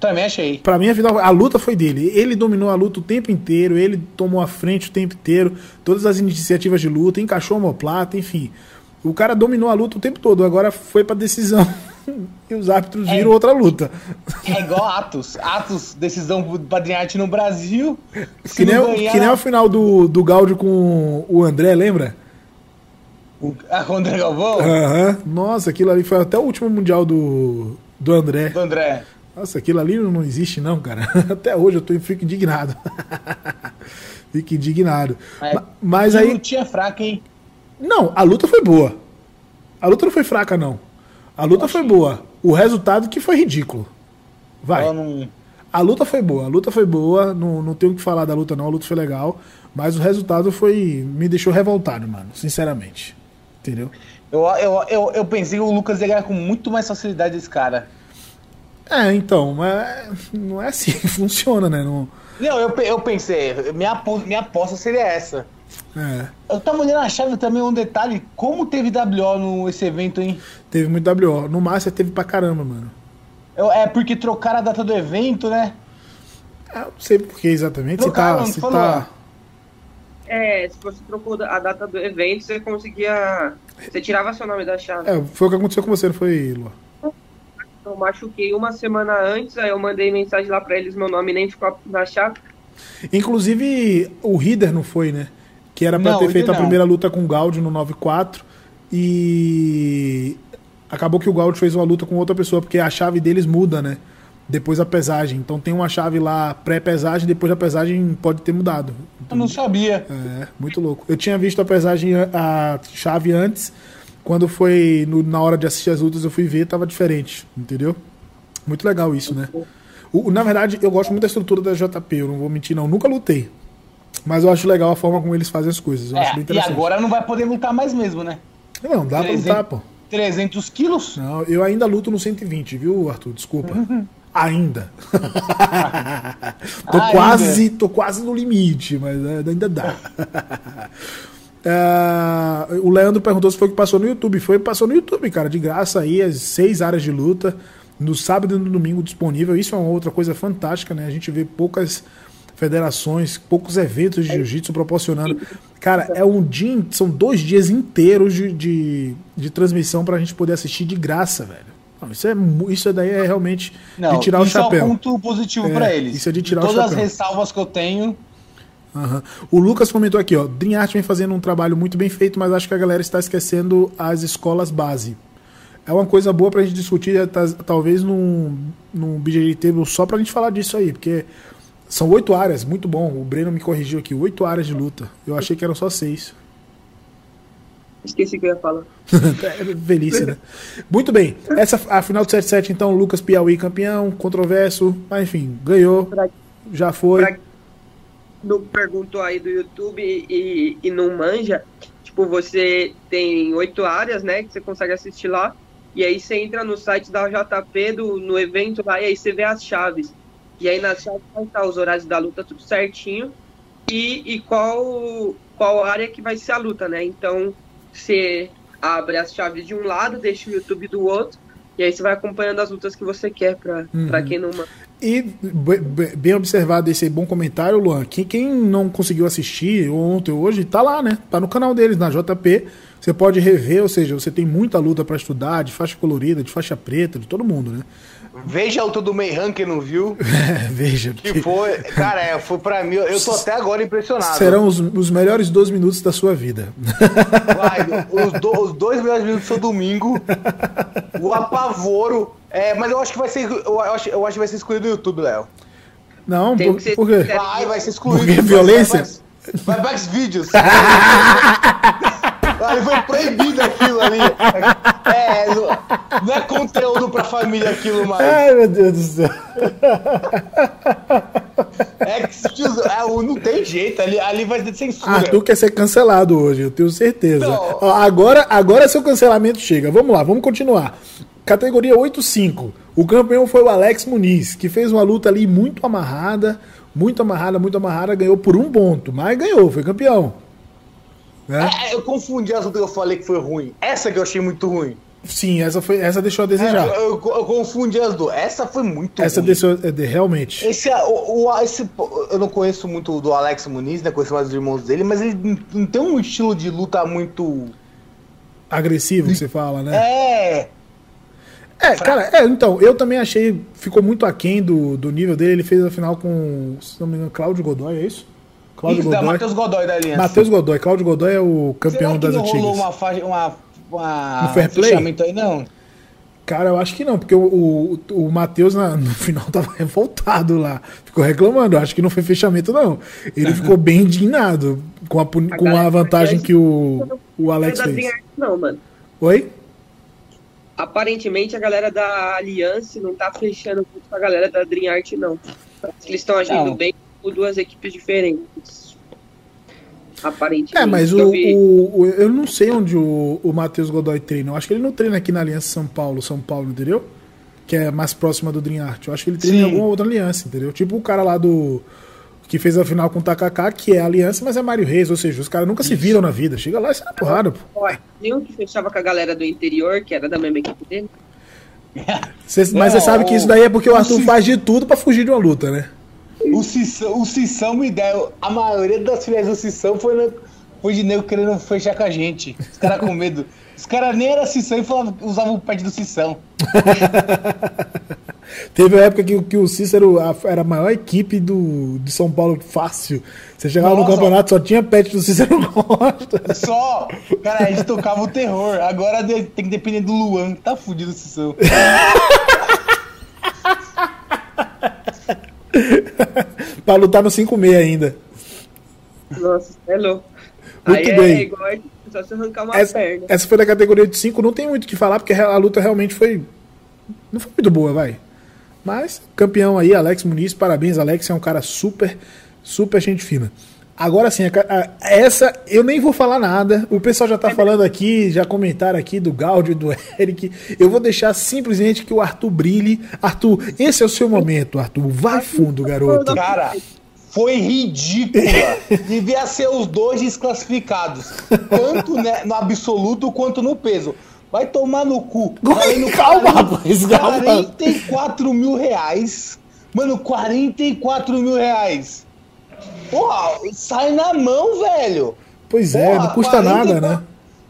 Também achei. Pra mim, a, final, a luta foi dele. Ele dominou a luta o tempo inteiro, ele tomou a frente o tempo inteiro, todas as iniciativas de luta, encaixou a homoplata, enfim. O cara dominou a luta o tempo todo, agora foi pra decisão. e os árbitros viram outra luta. É igual Atos. Atos, decisão Art no Brasil. Que nem, o- ganhar, que nem o final do, do Gaudio com o André, lembra? o a André Galvão, Aham. Nossa, aquilo ali foi até o último mundial do, do André. do André. Nossa, aquilo ali não existe, não, cara. Até hoje eu tô, fico indignado. fico indignado. É, Ma- Mas Que aí. lutinha fraca, hein? Não, a luta foi boa. A luta não foi fraca, não. A luta foi boa. O resultado que foi ridículo. Vai. Não... A luta foi boa. A luta foi boa. Não, não tenho o que falar da luta, não. A luta foi legal. Mas o resultado foi. Me deixou revoltado, mano. Sinceramente. Entendeu? eu, eu, eu, eu pensei que o Lucas ia ganhar com muito mais facilidade esse cara. É, então. Mas não é assim que funciona, né? Não, Não, eu, eu pensei, minha, minha aposta seria essa. é. Eu tava olhando a chave também, um detalhe, como teve WO no esse evento, hein? Teve muito WO. No Márcia teve pra caramba, mano. Eu- é porque trocaram a data do evento, né? Eu não sei por que exatamente. Se Trocaram, tá. não Se tá... É, se você trocou a data do evento, você conseguia. Você tirava seu nome da chave. É, foi o que aconteceu com você, não foi, Lua? Eu machuquei uma semana antes, aí eu mandei mensagem lá pra eles, meu nome nem ficou na chave. Inclusive, o Rider não foi, né? Que era pra Não, ter feito a primeira luta com o Gaudio no 9-4. E acabou que o Gaudio fez uma luta com outra pessoa, porque a chave deles muda, né? Depois da pesagem. Então tem uma chave lá pré-pesagem, depois da pesagem pode ter mudado. Eu não sabia. É, muito louco. Eu tinha visto a pesagem, a chave antes. Quando foi no- na hora de assistir as lutas, eu fui ver, tava diferente, entendeu? Muito legal isso, né? O- na verdade, eu gosto muito da estrutura da JP, eu não vou mentir, não. Nunca lutei. Mas eu acho legal a forma como eles fazem as coisas. Eu acho bem É, e interessante. agora não vai poder lutar mais mesmo, né? Não, dá pra lutar, pô. 300 quilos? Não, eu ainda luto no 120, viu, Arthur? Desculpa. Ainda. tô Ainda. quase, tô quase no limite, mas é, ainda dá. Ah, o Leandro perguntou se foi que passou no YouTube. Foi passou no YouTube, cara, de graça aí, as seis áreas de luta, no sábado e no domingo disponível. Isso é uma outra coisa fantástica, né? A gente vê poucas federações, poucos eventos de jiu-jitsu proporcionando. Cara, é um dia, são dois dias inteiros de, de, de transmissão pra gente poder assistir de graça, velho. Não, isso, é, isso daí é realmente Não, de tirar o isso é chapéu. um ponto positivo É, pra eles. isso é de tirar o Todas as chapéu. ressalvas que eu tenho, Aham. O Lucas comentou aqui, ó. Dream Art vem fazendo um trabalho muito bem feito, mas acho que a galera está esquecendo as escolas base. É uma coisa boa pra gente discutir, é, ta- talvez num, num BJJ Table só pra gente falar disso aí, porque são oito áreas, muito bom. O Breno me corrigiu aqui, oito áreas de luta. Eu achei que eram só seis. Esqueci que eu ia falar. É velhice, né? Muito bem. Essa a final do 7-7, então, Lucas Piauí campeão, controverso, mas enfim, ganhou, já foi. Não perguntou aí do YouTube e, e não manja, tipo, você tem oito áreas, né, que você consegue assistir lá, e aí você entra no site da JP, do, no evento lá, e aí você vê as chaves. E aí nas chaves vai estar os horários da luta tudo certinho, e, e qual, qual área que vai ser a luta, né? Então, você abre as chaves de um lado, deixa o YouTube do outro, e aí você vai acompanhando as lutas que você quer pra, Uhum. pra quem não. E be- be- bem observado esse bom comentário, Luan. Quem, quem não conseguiu assistir ontem ou hoje, tá lá, né? Tá no canal deles, na JP. Você pode rever, ou seja, você tem muita luta pra estudar, de faixa colorida, de faixa preta, de todo mundo, né? Veja a luta do Meihan, quem não viu. É, veja. Que foi. Cara, é, foi pra mim. Eu tô até agora impressionado. Serão os, os melhores 12 minutos da sua vida. Vai, os, do- os dois melhores minutos do seu domingo. O apavoro. É, mas eu acho que vai ser. Eu acho, eu acho que vai ser excluído do YouTube, Léo. Não, Tem por, que ser por quê? Vai, vai ser excluído. Porque Vai- violência? Vai, vai para os vídeos. Ali foi proibido aquilo ali. É, não, não é conteúdo pra família aquilo mais. Ai, meu Deus do céu. É que é, não tem jeito, ali, ali vai ter censura. Arthur quer ser cancelado hoje, eu tenho certeza. Não. Ó, agora, agora seu cancelamento chega. Vamos lá, vamos continuar. Categoria 8-5. O campeão foi o Alex Muniz, que fez uma luta ali muito amarrada, muito amarrada, muito amarrada, ganhou por um ponto, mas ganhou, foi campeão. Né? É, eu confundi as lutas que eu falei que foi ruim. Essa que eu achei muito ruim. Sim, essa, foi, essa deixou a desejar. Eu, eu- eu confundi as duas. Essa foi muito Essa ruim. deixou, é, realmente. Esse, o, o- esse, eu não conheço muito do Alex Muniz, né? Conheço mais os irmãos dele, mas ele não tem um estilo de luta muito. Agressivo que você fala, né? É. É, cara, é, então, eu também achei, ficou muito aquém do, do nível dele. Ele fez a final com, se não me engano, Cláudio Godoy, é isso? Cláudio Isso, Godoy. Matheus Godoy da Aliança. Matheus Godoy. Cláudio Godoy é o Será campeão que das não antigas. rolou uma faixa, uma, uma Um fair play? fechamento aí, não? Cara, eu acho que não, porque o, o, o Matheus no final tava revoltado lá. Ficou reclamando. Eu acho que não foi fechamento, não. Ele ficou bem indignado com a, com a vantagem que o, o Alex Não fez. DreamHack, não, mano. Oi? Aparentemente a galera da Aliança não tá fechando muito com a galera da DreamArt, não. Parece que eles estão agindo Não. bem com duas equipes diferentes. Aparentemente. É, mas o, eu vi. o- o- eu não sei onde o, o Matheus Godoy treina. Eu acho que ele não treina aqui na Aliança São Paulo, São Paulo, entendeu? Que é mais próxima do Dream Art. Eu acho que ele treina em Sim. alguma outra aliança, entendeu? Tipo o cara lá do. Que fez a final com o Takaka, que é aliança, mas é Mário Reis, ou seja, os caras nunca se viram na vida. Chega lá e sai na porrada, pô. Um que fechava com a galera do interior, que era da mesma equipe dele. Cês- mas você sabe que isso daí é porque o Arthur faz de tudo pra fugir de uma luta, né? O Cissão, o Cissão me deu. A maioria das filhas do Cissão foi, na- foi de nego querendo fechar com a gente. Os caras com medo. Os caras nem eram Cissão e falavam, usavam o pad do Cissão. Teve uma época que, que o Cícero era a maior equipe do, de São Paulo fácil. Você chegava no Nossa. campeonato, só tinha pet do Cícero Costa. Só! Cara, a gente tocava o terror. Agora tem que depender do Luan, que tá fudido o Cissão. pra lutar no 5-6 ainda. Nossa, é louco. Muito Aí bem. é igual só se arrancar uma Essa, perna. essa foi da categoria de 5, não tem muito o que falar, porque a luta realmente foi. Não foi muito boa, vai. Mas, campeão aí, Alex Muniz, parabéns, Alex, é um cara super, super gente fina. Agora sim, a ca- a- essa eu nem vou falar nada. O pessoal já tá falando aqui, já comentaram aqui do Gaudio e do Eric. Eu vou deixar simplesmente que o Arthur brilhe. Arthur, esse é o seu momento, Arthur. Vai fundo, garoto. Cara, foi ridícula. Devia ser os dois desclassificados. Tanto né, no absoluto quanto no peso. Vai tomar no cu. Valendo Calma, 40 rapaz, calma. 44 mil reais. Mano, 44 mil reais. Porra, sai na mão, velho. Pois é, Porra, não custa 44 nada, né?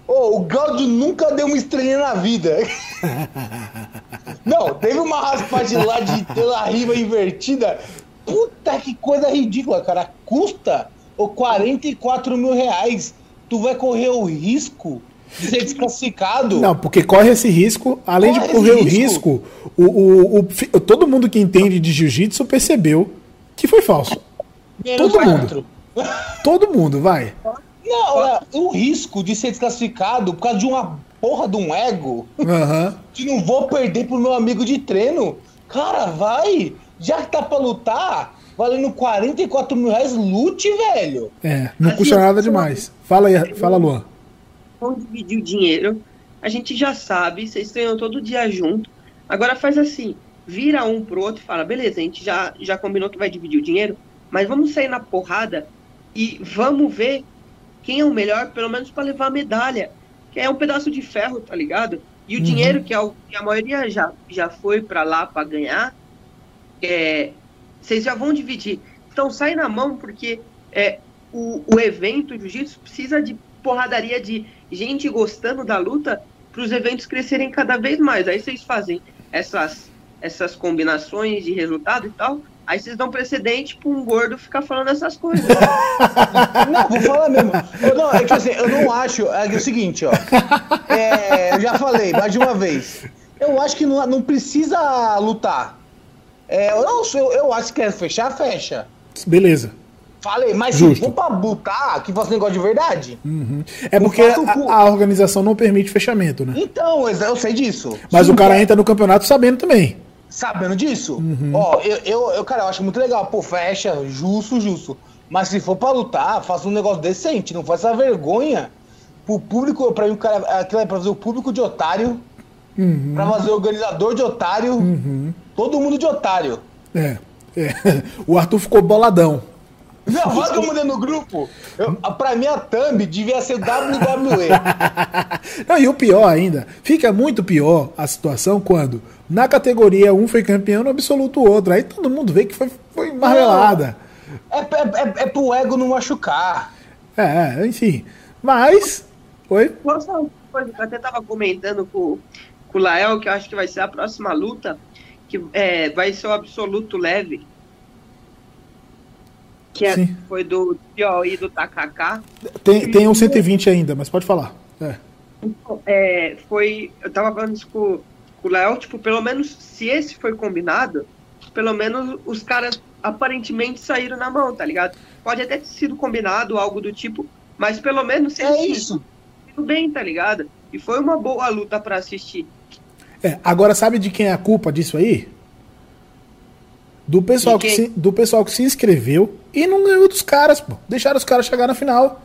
O Gaudio nunca deu uma estrelinha na vida. Não, teve uma raspadinha lá de pela riba invertida. Puta que coisa ridícula, cara. Custa ô, 44 mil reais. Tu vai correr o risco de ser desclassificado. Não, porque corre esse risco, além Corre de correr o risco, risco. o, o- o- todo mundo que entende de jiu-jitsu percebeu que foi falso. Menos todo mundo. quatro. Todo mundo, vai. Não, é, o risco de ser desclassificado por causa de uma porra de um ego. Aham. de não vou perder pro meu amigo de treino. Cara, vai! Já que tá pra lutar, valendo 44 mil reais, lute, velho! É, não Assim, custa nada demais. Fala aí, fala, Luan. Vamos dividir o dinheiro. A gente já sabe, vocês treinam todo dia junto. Agora faz assim, vira um pro outro e fala, beleza, a gente já, já combinou que vai dividir o dinheiro, mas vamos sair na porrada e vamos ver quem é o melhor, pelo menos para levar a medalha. Que é um pedaço de ferro, tá ligado? E o uhum. dinheiro que, é que a maioria já, já foi para lá para ganhar, é, vocês já vão dividir. Então sai na mão, porque é, o, o evento jiu-jitsu precisa de porradaria de gente gostando da luta para os eventos crescerem cada vez mais. Aí vocês fazem essas, essas combinações de resultado e tal. Aí vocês dão precedente para um gordo ficar falando essas coisas. não, vou falar mesmo. Eu não, é que assim, eu não acho. É, é o seguinte, ó. É, eu já falei mais de uma vez. Eu acho que não, não precisa lutar. É, eu, eu, eu acho que quer fechar, fecha. Beleza. Falei, mas Justo. se for pra botar, que faça negócio de verdade. Uhum. É porque a, a, organização não permite fechamento, né? Então, eu sei disso. Mas Sim, o cara entra no campeonato sabendo também. Sabendo disso? Uhum. Ó, eu, eu, eu, cara, eu acho muito legal. Pô, fecha, justo, justo. Mas se for pra lutar, faça um negócio decente. Não faça vergonha pro público, pra mim, o cara, aquilo é pra fazer o público de otário, uhum. pra fazer o organizador de otário, uhum. todo mundo de otário. É, é. O Arthur ficou boladão. Não, olha que eu mudei no grupo. Eu, pra mim, a thumb devia ser WWE. Não, e o pior ainda, fica muito pior a situação quando na categoria um foi campeão, no absoluto o outro. Aí todo mundo vê que foi, foi marmelada. É, é, é, é pro ego não machucar. É, enfim. Mas. Oi? Que eu até tava comentando com, com o Lael, que eu acho que vai ser a próxima luta, que é, vai ser o absoluto leve que é, foi do Pio e do Takaka. Tem, tem um 120 ainda, mas pode falar. É. é foi. Eu tava falando isso com, com o Léo, tipo, pelo menos se esse foi combinado, pelo menos os caras aparentemente saíram na mão, tá ligado? Pode até ter sido combinado, algo do tipo, mas pelo menos é isso. Tudo bem, tá ligado? E foi uma boa luta para assistir. É, agora sabe de quem é a culpa disso aí? Do pessoal, que se, do pessoal que se inscreveu e não ganhou dos caras, pô. Deixaram os caras chegar na final.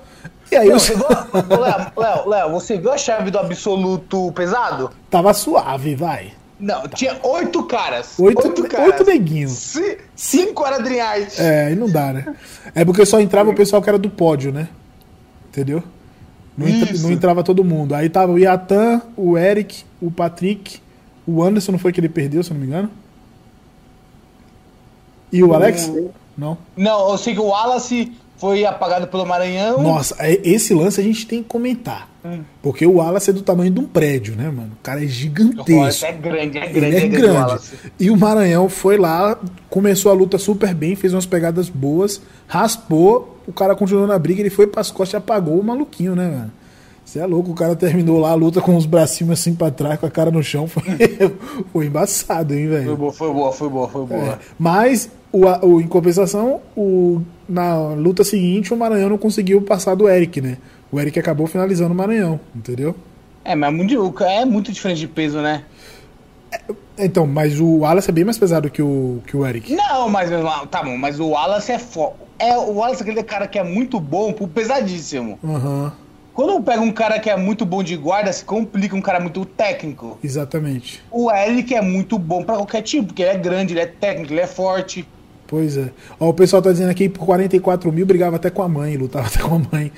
E aí os... Léo, Léo, você viu a chave do absoluto pesado? Tava suave, vai. Não, tá. tinha oito caras. Oito, oito caras. Oito neguinhos. C cinco Adriais. É, aí não dá, né? É porque só entrava o pessoal que era do pódio, né? Entendeu? Não, entra, não entrava todo mundo. Aí tava o Yatan, o Eric, o Patrick, o Anderson, não foi que ele perdeu, se eu não me engano? E o Alex? Não. Não, eu sei que o Wallace foi apagado pelo Maranhão. Nossa, é, esse lance a gente tem que comentar. Hum. Porque o Wallace é do tamanho de um prédio, né, mano? O cara é gigantesco. é grande, é grande. Ele é, é grande. E o Maranhão foi lá, começou a luta super bem, fez umas pegadas boas, raspou, o cara continuou na briga, ele foi pras costas e apagou o maluquinho, né, mano? Você é louco, o cara terminou lá a luta com os bracinhos assim pra trás, com a cara no chão. Foi, foi embaçado, hein, velho? Foi boa, foi boa, foi boa, foi boa. É, mas, o, o, em compensação, o, na luta seguinte, o Maranhão não conseguiu passar do Eric, né? O Eric acabou finalizando o Maranhão, entendeu? É, mas muito, é muito diferente de peso, né? É, então, mas o Wallace é bem mais pesado que o, que o Eric. Não, mas tá bom, mas o Wallace é foda. É, o Wallace é aquele cara que é muito bom pro pesadíssimo. Uhum. Quando pega um cara que é muito bom de guarda, se complica um cara muito técnico. Exatamente. O Eric é muito bom para qualquer tipo, porque ele é grande, ele é técnico, ele é forte. Pois é. Ó, o pessoal tá dizendo aqui por 44 mil brigava até com a mãe, lutava até com a mãe.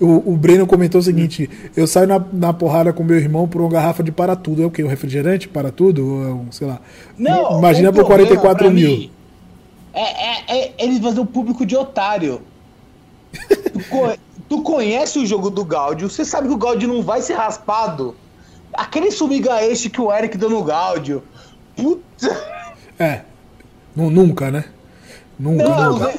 O, o Breno comentou o seguinte: eu saio na, na porrada com meu irmão por uma garrafa de para tudo. É o quê? Um refrigerante para tudo? Ou é um, sei lá. Não, Imagina por 44 mil. Mim, é, é, é, eles fazem o público de otário. Tu conhece o jogo do Gaudio, você sabe que o Gaudio não vai ser raspado. Aquele sumiga este que o Eric deu no Gaudio. Puta. É. Nunca, né? Nunca, não, nunca.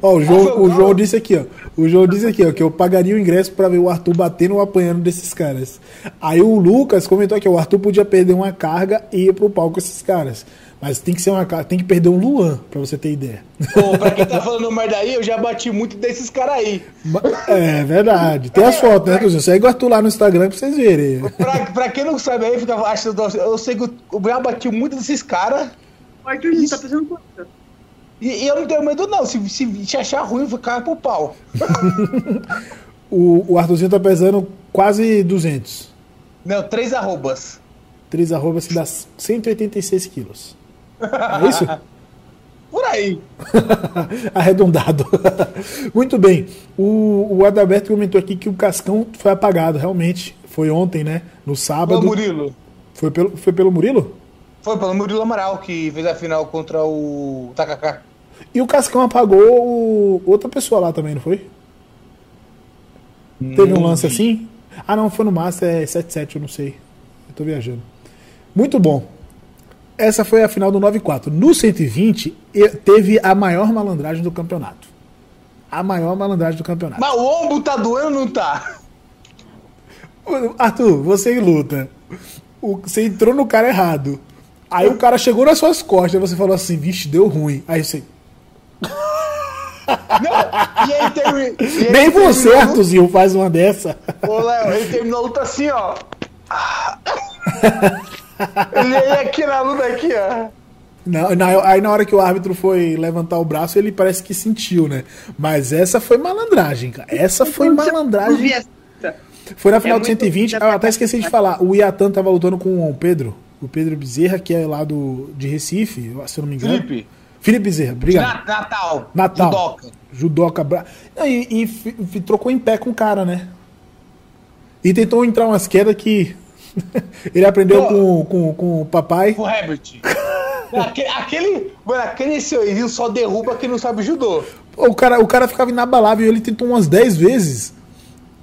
Ó, o João, o João disse aqui, ó. O João disse aqui, ó, que eu pagaria o ingresso para ver o Arthur batendo ou apanhando desses caras. Aí o Lucas comentou aqui, o Arthur podia perder uma carga e ir pro palco com esses caras. Mas tem que ser uma tem que perder um Luan, pra você ter ideia. Pô, pra quem tá falando merda aí, eu já bati muito desses caras aí. É verdade. Tem as fotos, né, Tuzinho? Segue o Arthur lá no Instagram pra vocês verem. Pra, pra quem não sabe aí, fica achando. Eu sei que eu já bati muito desses caras. Arthur, Isso. tá fazendo quanto? E, e, eu não tenho medo, não. Se, se, se achar ruim, ficar pro pau. o, o Arthurzinho tá pesando quase 200. Não, três arrobas. Três arrobas que dá 186 quilos. É isso? Por aí. Arredondado. Muito bem. O, o Adalberto comentou aqui que o Cascão foi apagado, realmente. Foi ontem, né? No sábado. Pelo Murilo. Foi pelo, foi pelo Murilo? Foi pelo Murilo Amaral que fez a final contra o Takaka. E o Cascão apagou o- outra pessoa lá também, não foi? Teve um lance assim? Ah, não, foi no Master 77, eu não sei. Eu tô viajando. Muito bom. Essa foi a final do 9-4. No 120, e- teve a maior malandragem do campeonato. A maior malandragem do campeonato. Mas o ombro tá doendo ou não tá? Arthur, você luta. Você entrou no cara errado. Aí o cara chegou nas suas costas e você falou assim, vixe, deu ruim. Aí você. Não, e aí termi- e aí Nem você, a luta- Arthurzinho, faz uma dessa. Ô, Léo, ele terminou a luta assim, ó. ele aqui na luta aqui, ó. Não, na- aí na hora que o árbitro foi levantar o braço, ele parece que sentiu, né? Mas essa foi malandragem, cara. Essa foi não malandragem. essa. Foi na final É do muito- 120. Ah, eu até esqueci de falar. O Iatan tava lutando com o Pedro. O Pedro Bezerra, que é lá do, de Recife, se eu não me engano. Felipe, Felipe Bezerra, obrigado. Na- Natal. Natal. Judoca. Judoca. Bra... E, e fi- trocou em pé com o cara, né? E tentou entrar umas quedas que ele aprendeu com, com, com o papai. O Herbert. aquele, aquele, mano, aquele senhorzinho só derruba quem não sabe judô. O cara, o cara ficava inabalável e ele tentou umas 10 vezes.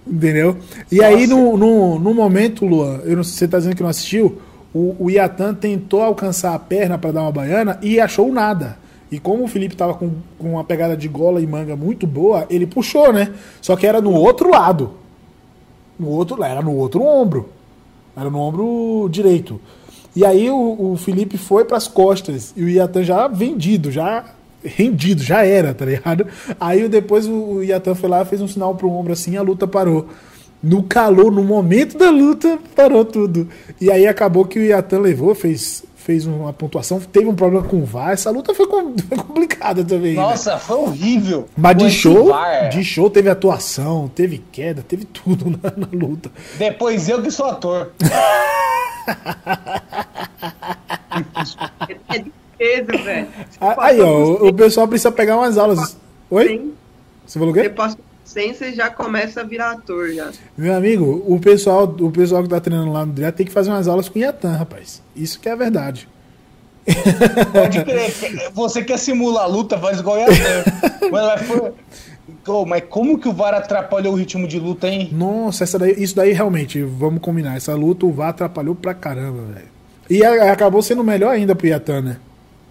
Entendeu? E aí, no, no, no momento, Luan, eu não sei se você tá dizendo que não assistiu, o, o Iatan tentou alcançar a perna para dar uma baiana e achou nada. E como o Felipe tava com, com uma pegada de gola e manga muito boa, ele puxou, né? Só que era no outro lado. No outro, era no outro ombro. Era no ombro direito. E aí o, o Felipe foi pras costas e o Iatan já vendido, já rendido, já era, tá ligado? Aí depois o Iatan foi lá, fez um sinal pro ombro assim, a luta parou. No calor, no momento da luta, parou tudo. E aí acabou que o Iatan levou, fez, fez uma pontuação, teve um problema com o VAR. Essa luta foi, complicada também. Né? Nossa, né? foi horrível. Mas de assim, show, é. de show teve atuação, teve queda, teve tudo na, na luta. Depois eu que sou ator. É ah, aí, ó, o pessoal precisa pegar umas aulas. Oi? Você falou o quê? Eu posso sem você já começa a virar ator já. Meu amigo, o pessoal, o pessoal que tá treinando lá no Driat tem que fazer umas aulas com Yatan, rapaz. Isso que é a verdade. Pode. Você quer simular a luta, faz igual Yatan. mas, foi... oh, mas como que o VAR atrapalhou o ritmo de luta, hein? Nossa, essa daí, isso daí realmente, vamos combinar. Essa luta o VAR atrapalhou pra caramba, velho. E acabou sendo melhor ainda pro Yatan, né?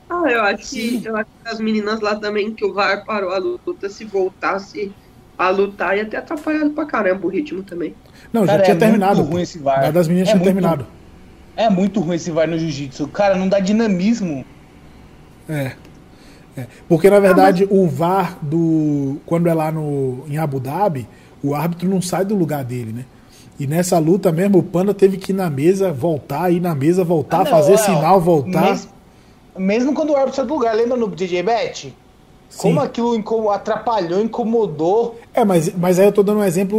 Ah, eu acho, que, eu acho que as meninas lá também que o VAR parou a luta, se voltasse a lutar, ia ter atrapalhado pra caramba o ritmo também. Não, Cara, já tinha é terminado. muito ruim esse VAR. A das meninas É tinha muito- terminado. É muito ruim esse VAR no jiu-jitsu. Cara, não dá dinamismo. É. É. Porque na verdade o VAR do quando é lá no em Abu Dhabi, o árbitro não sai do lugar dele, né? E nessa luta mesmo o Panda teve que ir na mesa, voltar, ir na mesa, voltar, Ah, não, fazer Léo, sinal, voltar. Mesmo, mesmo quando o árbitro sai do lugar, lembra no DJ Bet? Como aquilo atrapalhou, incomodou. É, mas, mas aí eu tô dando um exemplo,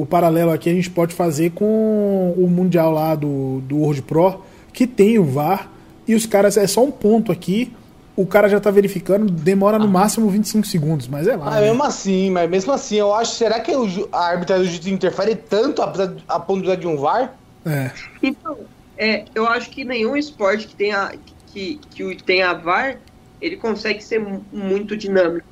o paralelo aqui a gente pode fazer com o Mundial lá do, do World Pro, que tem o VAR, e os caras, é só um ponto aqui, o cara já tá verificando, demora no máximo 25 segundos, mas é lá. Ah, né? mesmo assim, mas mesmo assim, eu acho. Será que a arbitragem do jiu-jitsu interfere tanto a, a ponto de um VAR? É. Então, é, eu acho que nenhum esporte que tenha, que, que tenha VAR, ele consegue ser mu- muito dinâmico,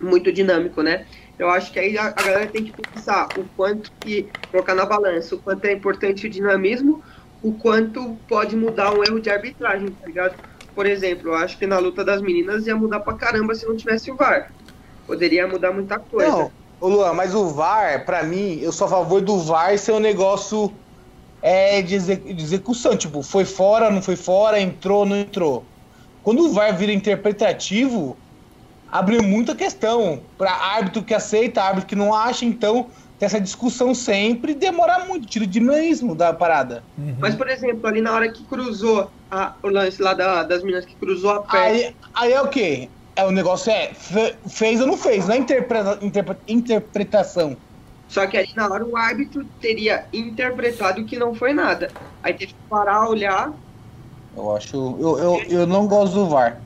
muito dinâmico, né? Eu acho que aí a, a galera tem que pensar o quanto que, colocar na balança, o quanto é importante o dinamismo, o quanto pode mudar um erro de arbitragem, tá ligado? Por exemplo, eu acho que na luta das meninas ia mudar pra caramba se não tivesse o VAR. Poderia mudar muita coisa. Não, ô Luan, mas o VAR, pra mim, eu sou a favor do VAR ser um negócio é, de execução. Tipo, foi fora, não foi fora, entrou, não entrou. Quando o VAR vira interpretativo, abre muita questão. Pra árbitro que aceita, árbitro que não acha, então tem essa discussão sempre, demora muito, tira o dinamismo da parada. Mas, por exemplo, ali na hora que cruzou a- o lance lá da- das meninas que cruzou a perna. Aí, aí é o quê? É, o negócio é, fe- fez ou não fez, não é interpreta, interpre- interpretação. Só que ali na hora o árbitro teria interpretado que não foi nada. Aí teve que parar, olhar. Eu acho. Eu, eu, eu não gosto do VAR.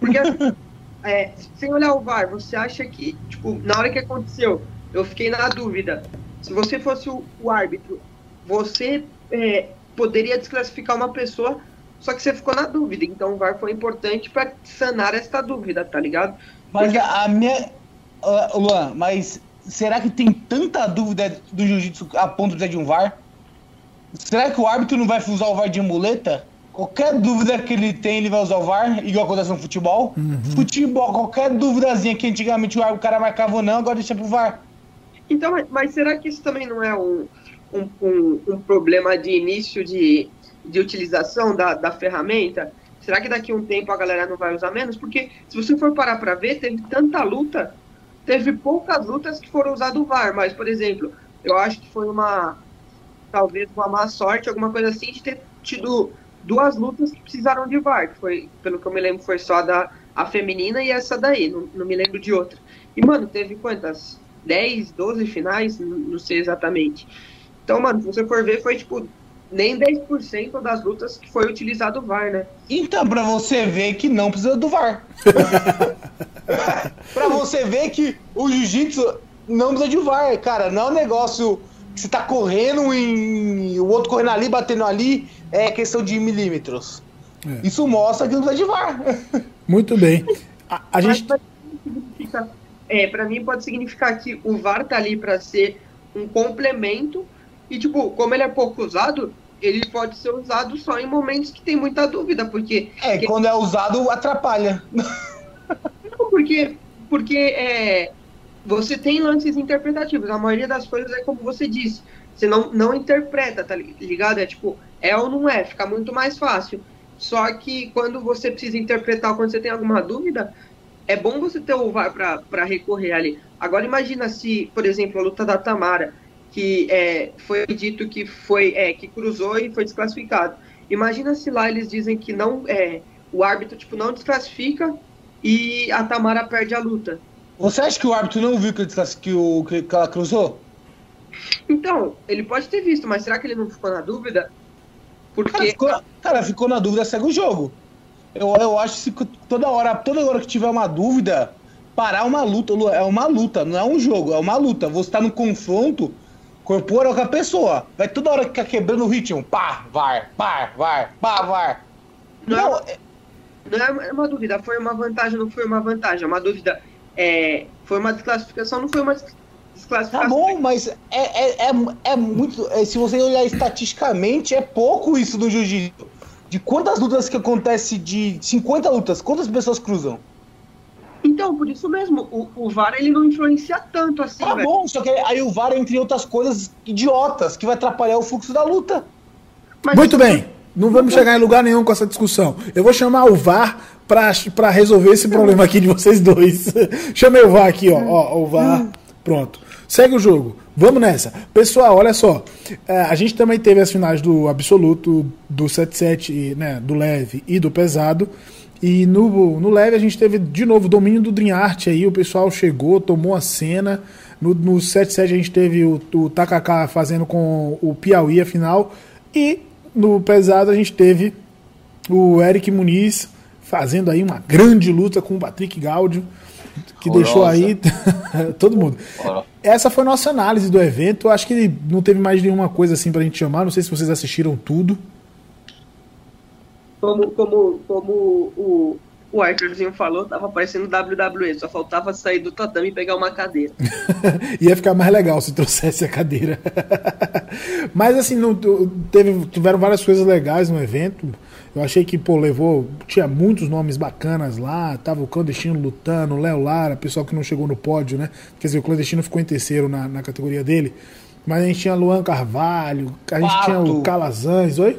Porque é, sem olhar o VAR, você acha que, tipo, na hora que aconteceu, eu fiquei na dúvida. Se você fosse o, o árbitro, você é, poderia desclassificar uma pessoa, só que você ficou na dúvida. Então o VAR foi importante para sanar essa dúvida, tá ligado? Mas Porque... a minha. Uh, Luan, mas será que tem tanta dúvida do jiu-jitsu a ponto de de um VAR? Será que o árbitro não vai usar o VAR de muleta? Qualquer dúvida que ele tem, ele vai usar o VAR, igual acontece no futebol. Uhum. Futebol, qualquer dúvidazinha que antigamente o cara marcava ou não, agora deixa pro VAR. Então, mas será que isso também não é um, um, um, um problema de início de, de utilização da, da ferramenta? Será que daqui a um tempo a galera não vai usar menos? Porque se você for parar para ver, teve tanta luta, teve poucas lutas que foram usadas o VAR, mas, por exemplo, eu acho que foi uma, talvez uma má sorte, alguma coisa assim, de ter tido duas lutas que precisaram de VAR, que foi, pelo que eu me lembro, foi só da a feminina e essa daí, não, não me lembro de outra. E, mano, teve quantas? 10, 12 finais? Não, não sei exatamente. Então, mano, se você for ver, foi tipo nem 10% das lutas que foi utilizado o VAR, né? Então, pra você ver que não precisa do VAR. pra você ver que o jiu-jitsu não precisa de VAR, cara. Não é um negócio que você tá correndo e o outro correndo ali, batendo ali, é questão de milímetros. É. Isso mostra que não precisa de VAR. Muito bem. A, a gente... É, pra mim pode significar que o VAR tá ali para ser um complemento e, tipo, como ele é pouco usado, ele pode ser usado só em momentos que tem muita dúvida, porque... É, que... quando é usado, atrapalha. Não, porque, porque é, você tem lances interpretativos, a maioria das coisas é como você disse, você não, não interpreta, tá ligado? É tipo, é ou não é, fica muito mais fácil. Só que quando você precisa interpretar, quando você tem alguma dúvida, é bom você ter o VAR para recorrer ali. Agora imagina se, por exemplo, a luta da Tamara, que é, foi dito que foi é, que cruzou e foi desclassificado. Imagina se lá eles dizem que não é, o árbitro tipo não desclassifica e a Tamara perde a luta. Você acha que o árbitro não viu que, que, o, que ela cruzou? Então, ele pode ter visto, mas será que ele não ficou na dúvida? Porque. Cara, ficou, cara, ficou na dúvida, segue o jogo. Eu, eu acho que toda hora, toda hora que tiver uma dúvida, parar uma luta. É uma luta, não é um jogo, é uma luta. Você tá no confronto, corporal com a pessoa. Vai toda hora ficar quebrando o ritmo. Pá, var, pá, var, pá, var. Não, não, é, não é uma dúvida, foi uma vantagem, não foi uma vantagem. É uma dúvida, é, foi uma desclassificação, não foi uma desclassificação. Tá bom, mas é, é, é, é muito. É, se você olhar estatisticamente, é pouco isso do jiu-jitsu. De quantas lutas que acontece de 50 lutas, quantas pessoas cruzam? Então, por isso mesmo, o, o VAR ele não influencia tanto assim. Tá bom, só que aí o VAR, entre outras coisas idiotas, que vai atrapalhar o fluxo da luta. Mas Muito bem. Não vamos chegar em lugar nenhum com essa discussão. Eu vou chamar o VAR para resolver esse problema aqui de vocês dois. Chamei o VAR aqui, ó. ó o VAR. Pronto. Segue o jogo. Vamos nessa. Pessoal, olha só. É, a gente também teve as finais do absoluto, do 7-7, né, do leve e do pesado. E no, no leve a gente teve de novo o domínio do Dream Art aí, o pessoal chegou, tomou a cena. No, no 7-7 a gente teve o, o Takaka fazendo com o Piauí a final. E no pesado a gente teve o Eric Muniz fazendo aí uma grande luta com o Patrick Gaudio, que deixou aí todo mundo. Essa foi nossa análise do evento. Acho que não teve mais nenhuma coisa assim pra gente chamar. Não sei se vocês assistiram tudo como, como, como o, o Arthurzinho falou, tava parecendo WWE, só faltava sair do tatame e pegar uma cadeira. Ia ficar mais legal se trouxesse a cadeira. Mas assim, não, teve, tiveram várias coisas legais no evento. Eu achei que, pô, levou. Tinha muitos nomes bacanas lá. Tava o Clandestino lutando, o Léo Lara, pessoal que não chegou no pódio, né? Quer dizer, o Clandestino ficou em terceiro na, na categoria dele. Mas a gente tinha Luan Carvalho, a gente Pato. tinha o Calazans, oi?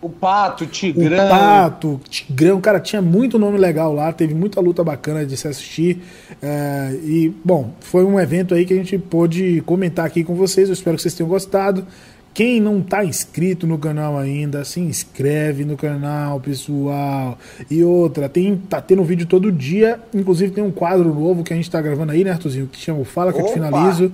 O Pato, Tigrão. O Pato, Tigrão, cara, tinha muito nome legal lá, teve muita luta bacana de se assistir. É, e, bom, foi um evento aí que a gente pôde comentar aqui com vocês. Eu espero que vocês tenham gostado. Quem não está inscrito no canal ainda, se inscreve no canal, pessoal. E outra, tem, tá tendo vídeo todo dia. Inclusive tem um quadro novo que a gente está gravando aí, né, Arthurzinho? Que chama Fala que Opa. eu te finalizo.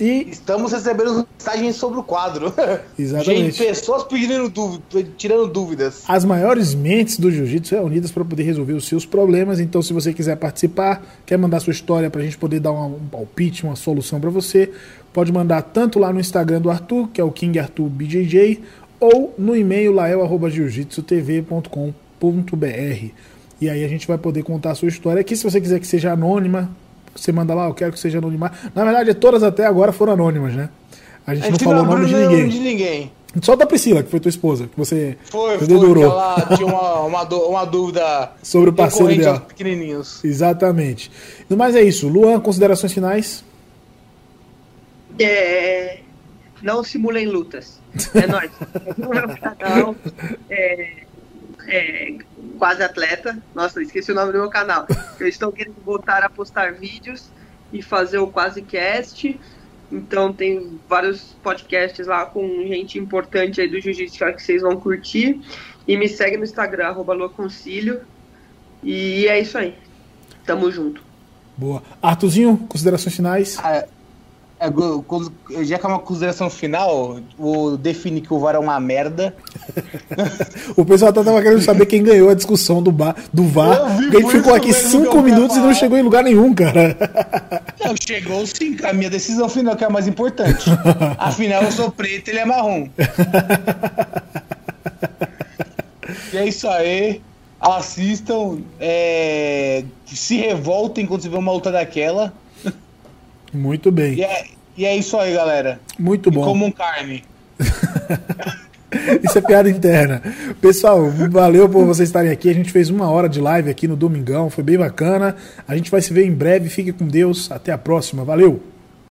E estamos recebendo mensagens sobre o quadro. Exatamente. Gente, pessoas pedindo dúvidas, tirando dúvidas. As maiores mentes do jiu-jitsu reunidas para poder resolver os seus problemas. Então, se você quiser participar, quer mandar sua história para a gente poder dar um palpite, uma solução para você, pode mandar tanto lá no Instagram do Arthur, que é o King Arthur BJJ, ou no e-mail lael.jiu-jitsu-tv.com.br. E aí a gente vai poder contar a sua história aqui. Se você quiser que seja anônima, você manda lá, eu quero que seja anonimado. Na verdade, todas até agora foram anônimas, né? A gente, a gente não falou o nome de ninguém. de ninguém. Só da Priscila, que foi tua esposa, que você foi, dedurou. Foi, ela tinha uma, uma, uma dúvida sobre o parceiro dela. pequenininhos. Exatamente. Mas é isso. Luan, considerações finais? É... Não simulem lutas. É nóis. Canal, é... É... Quase Atleta. Nossa, esqueci o nome do meu canal. Eu estou querendo voltar a postar vídeos e fazer o Quase Cast então tem vários podcasts lá com gente importante aí do Jiu-Jitsu que vocês vão curtir. E me segue no Instagram, arroba Luaconcílio. E é isso aí. Tamo junto. Boa. Artuzinho, considerações finais? Ah, é, já que é uma consideração final, vou definir que o VAR é uma merda. o pessoal tá tava querendo saber quem ganhou a discussão do, bar, do VAR. Gente ficou aqui cinco minutos e não chegou em lugar nenhum, cara. Não, chegou sim. A minha decisão final que é a mais importante. Afinal, eu sou preto e ele é marrom. e é isso aí. Assistam. É... Se revoltem quando você vê uma luta daquela. Muito bem. E é, e é isso aí, galera. Muito bom. como um carne. Isso é piada interna. Pessoal, valeu por vocês estarem aqui. A gente fez uma hora de live aqui no Domingão, foi bem bacana. A gente vai se ver em breve. Fique com Deus. Até a próxima. Valeu!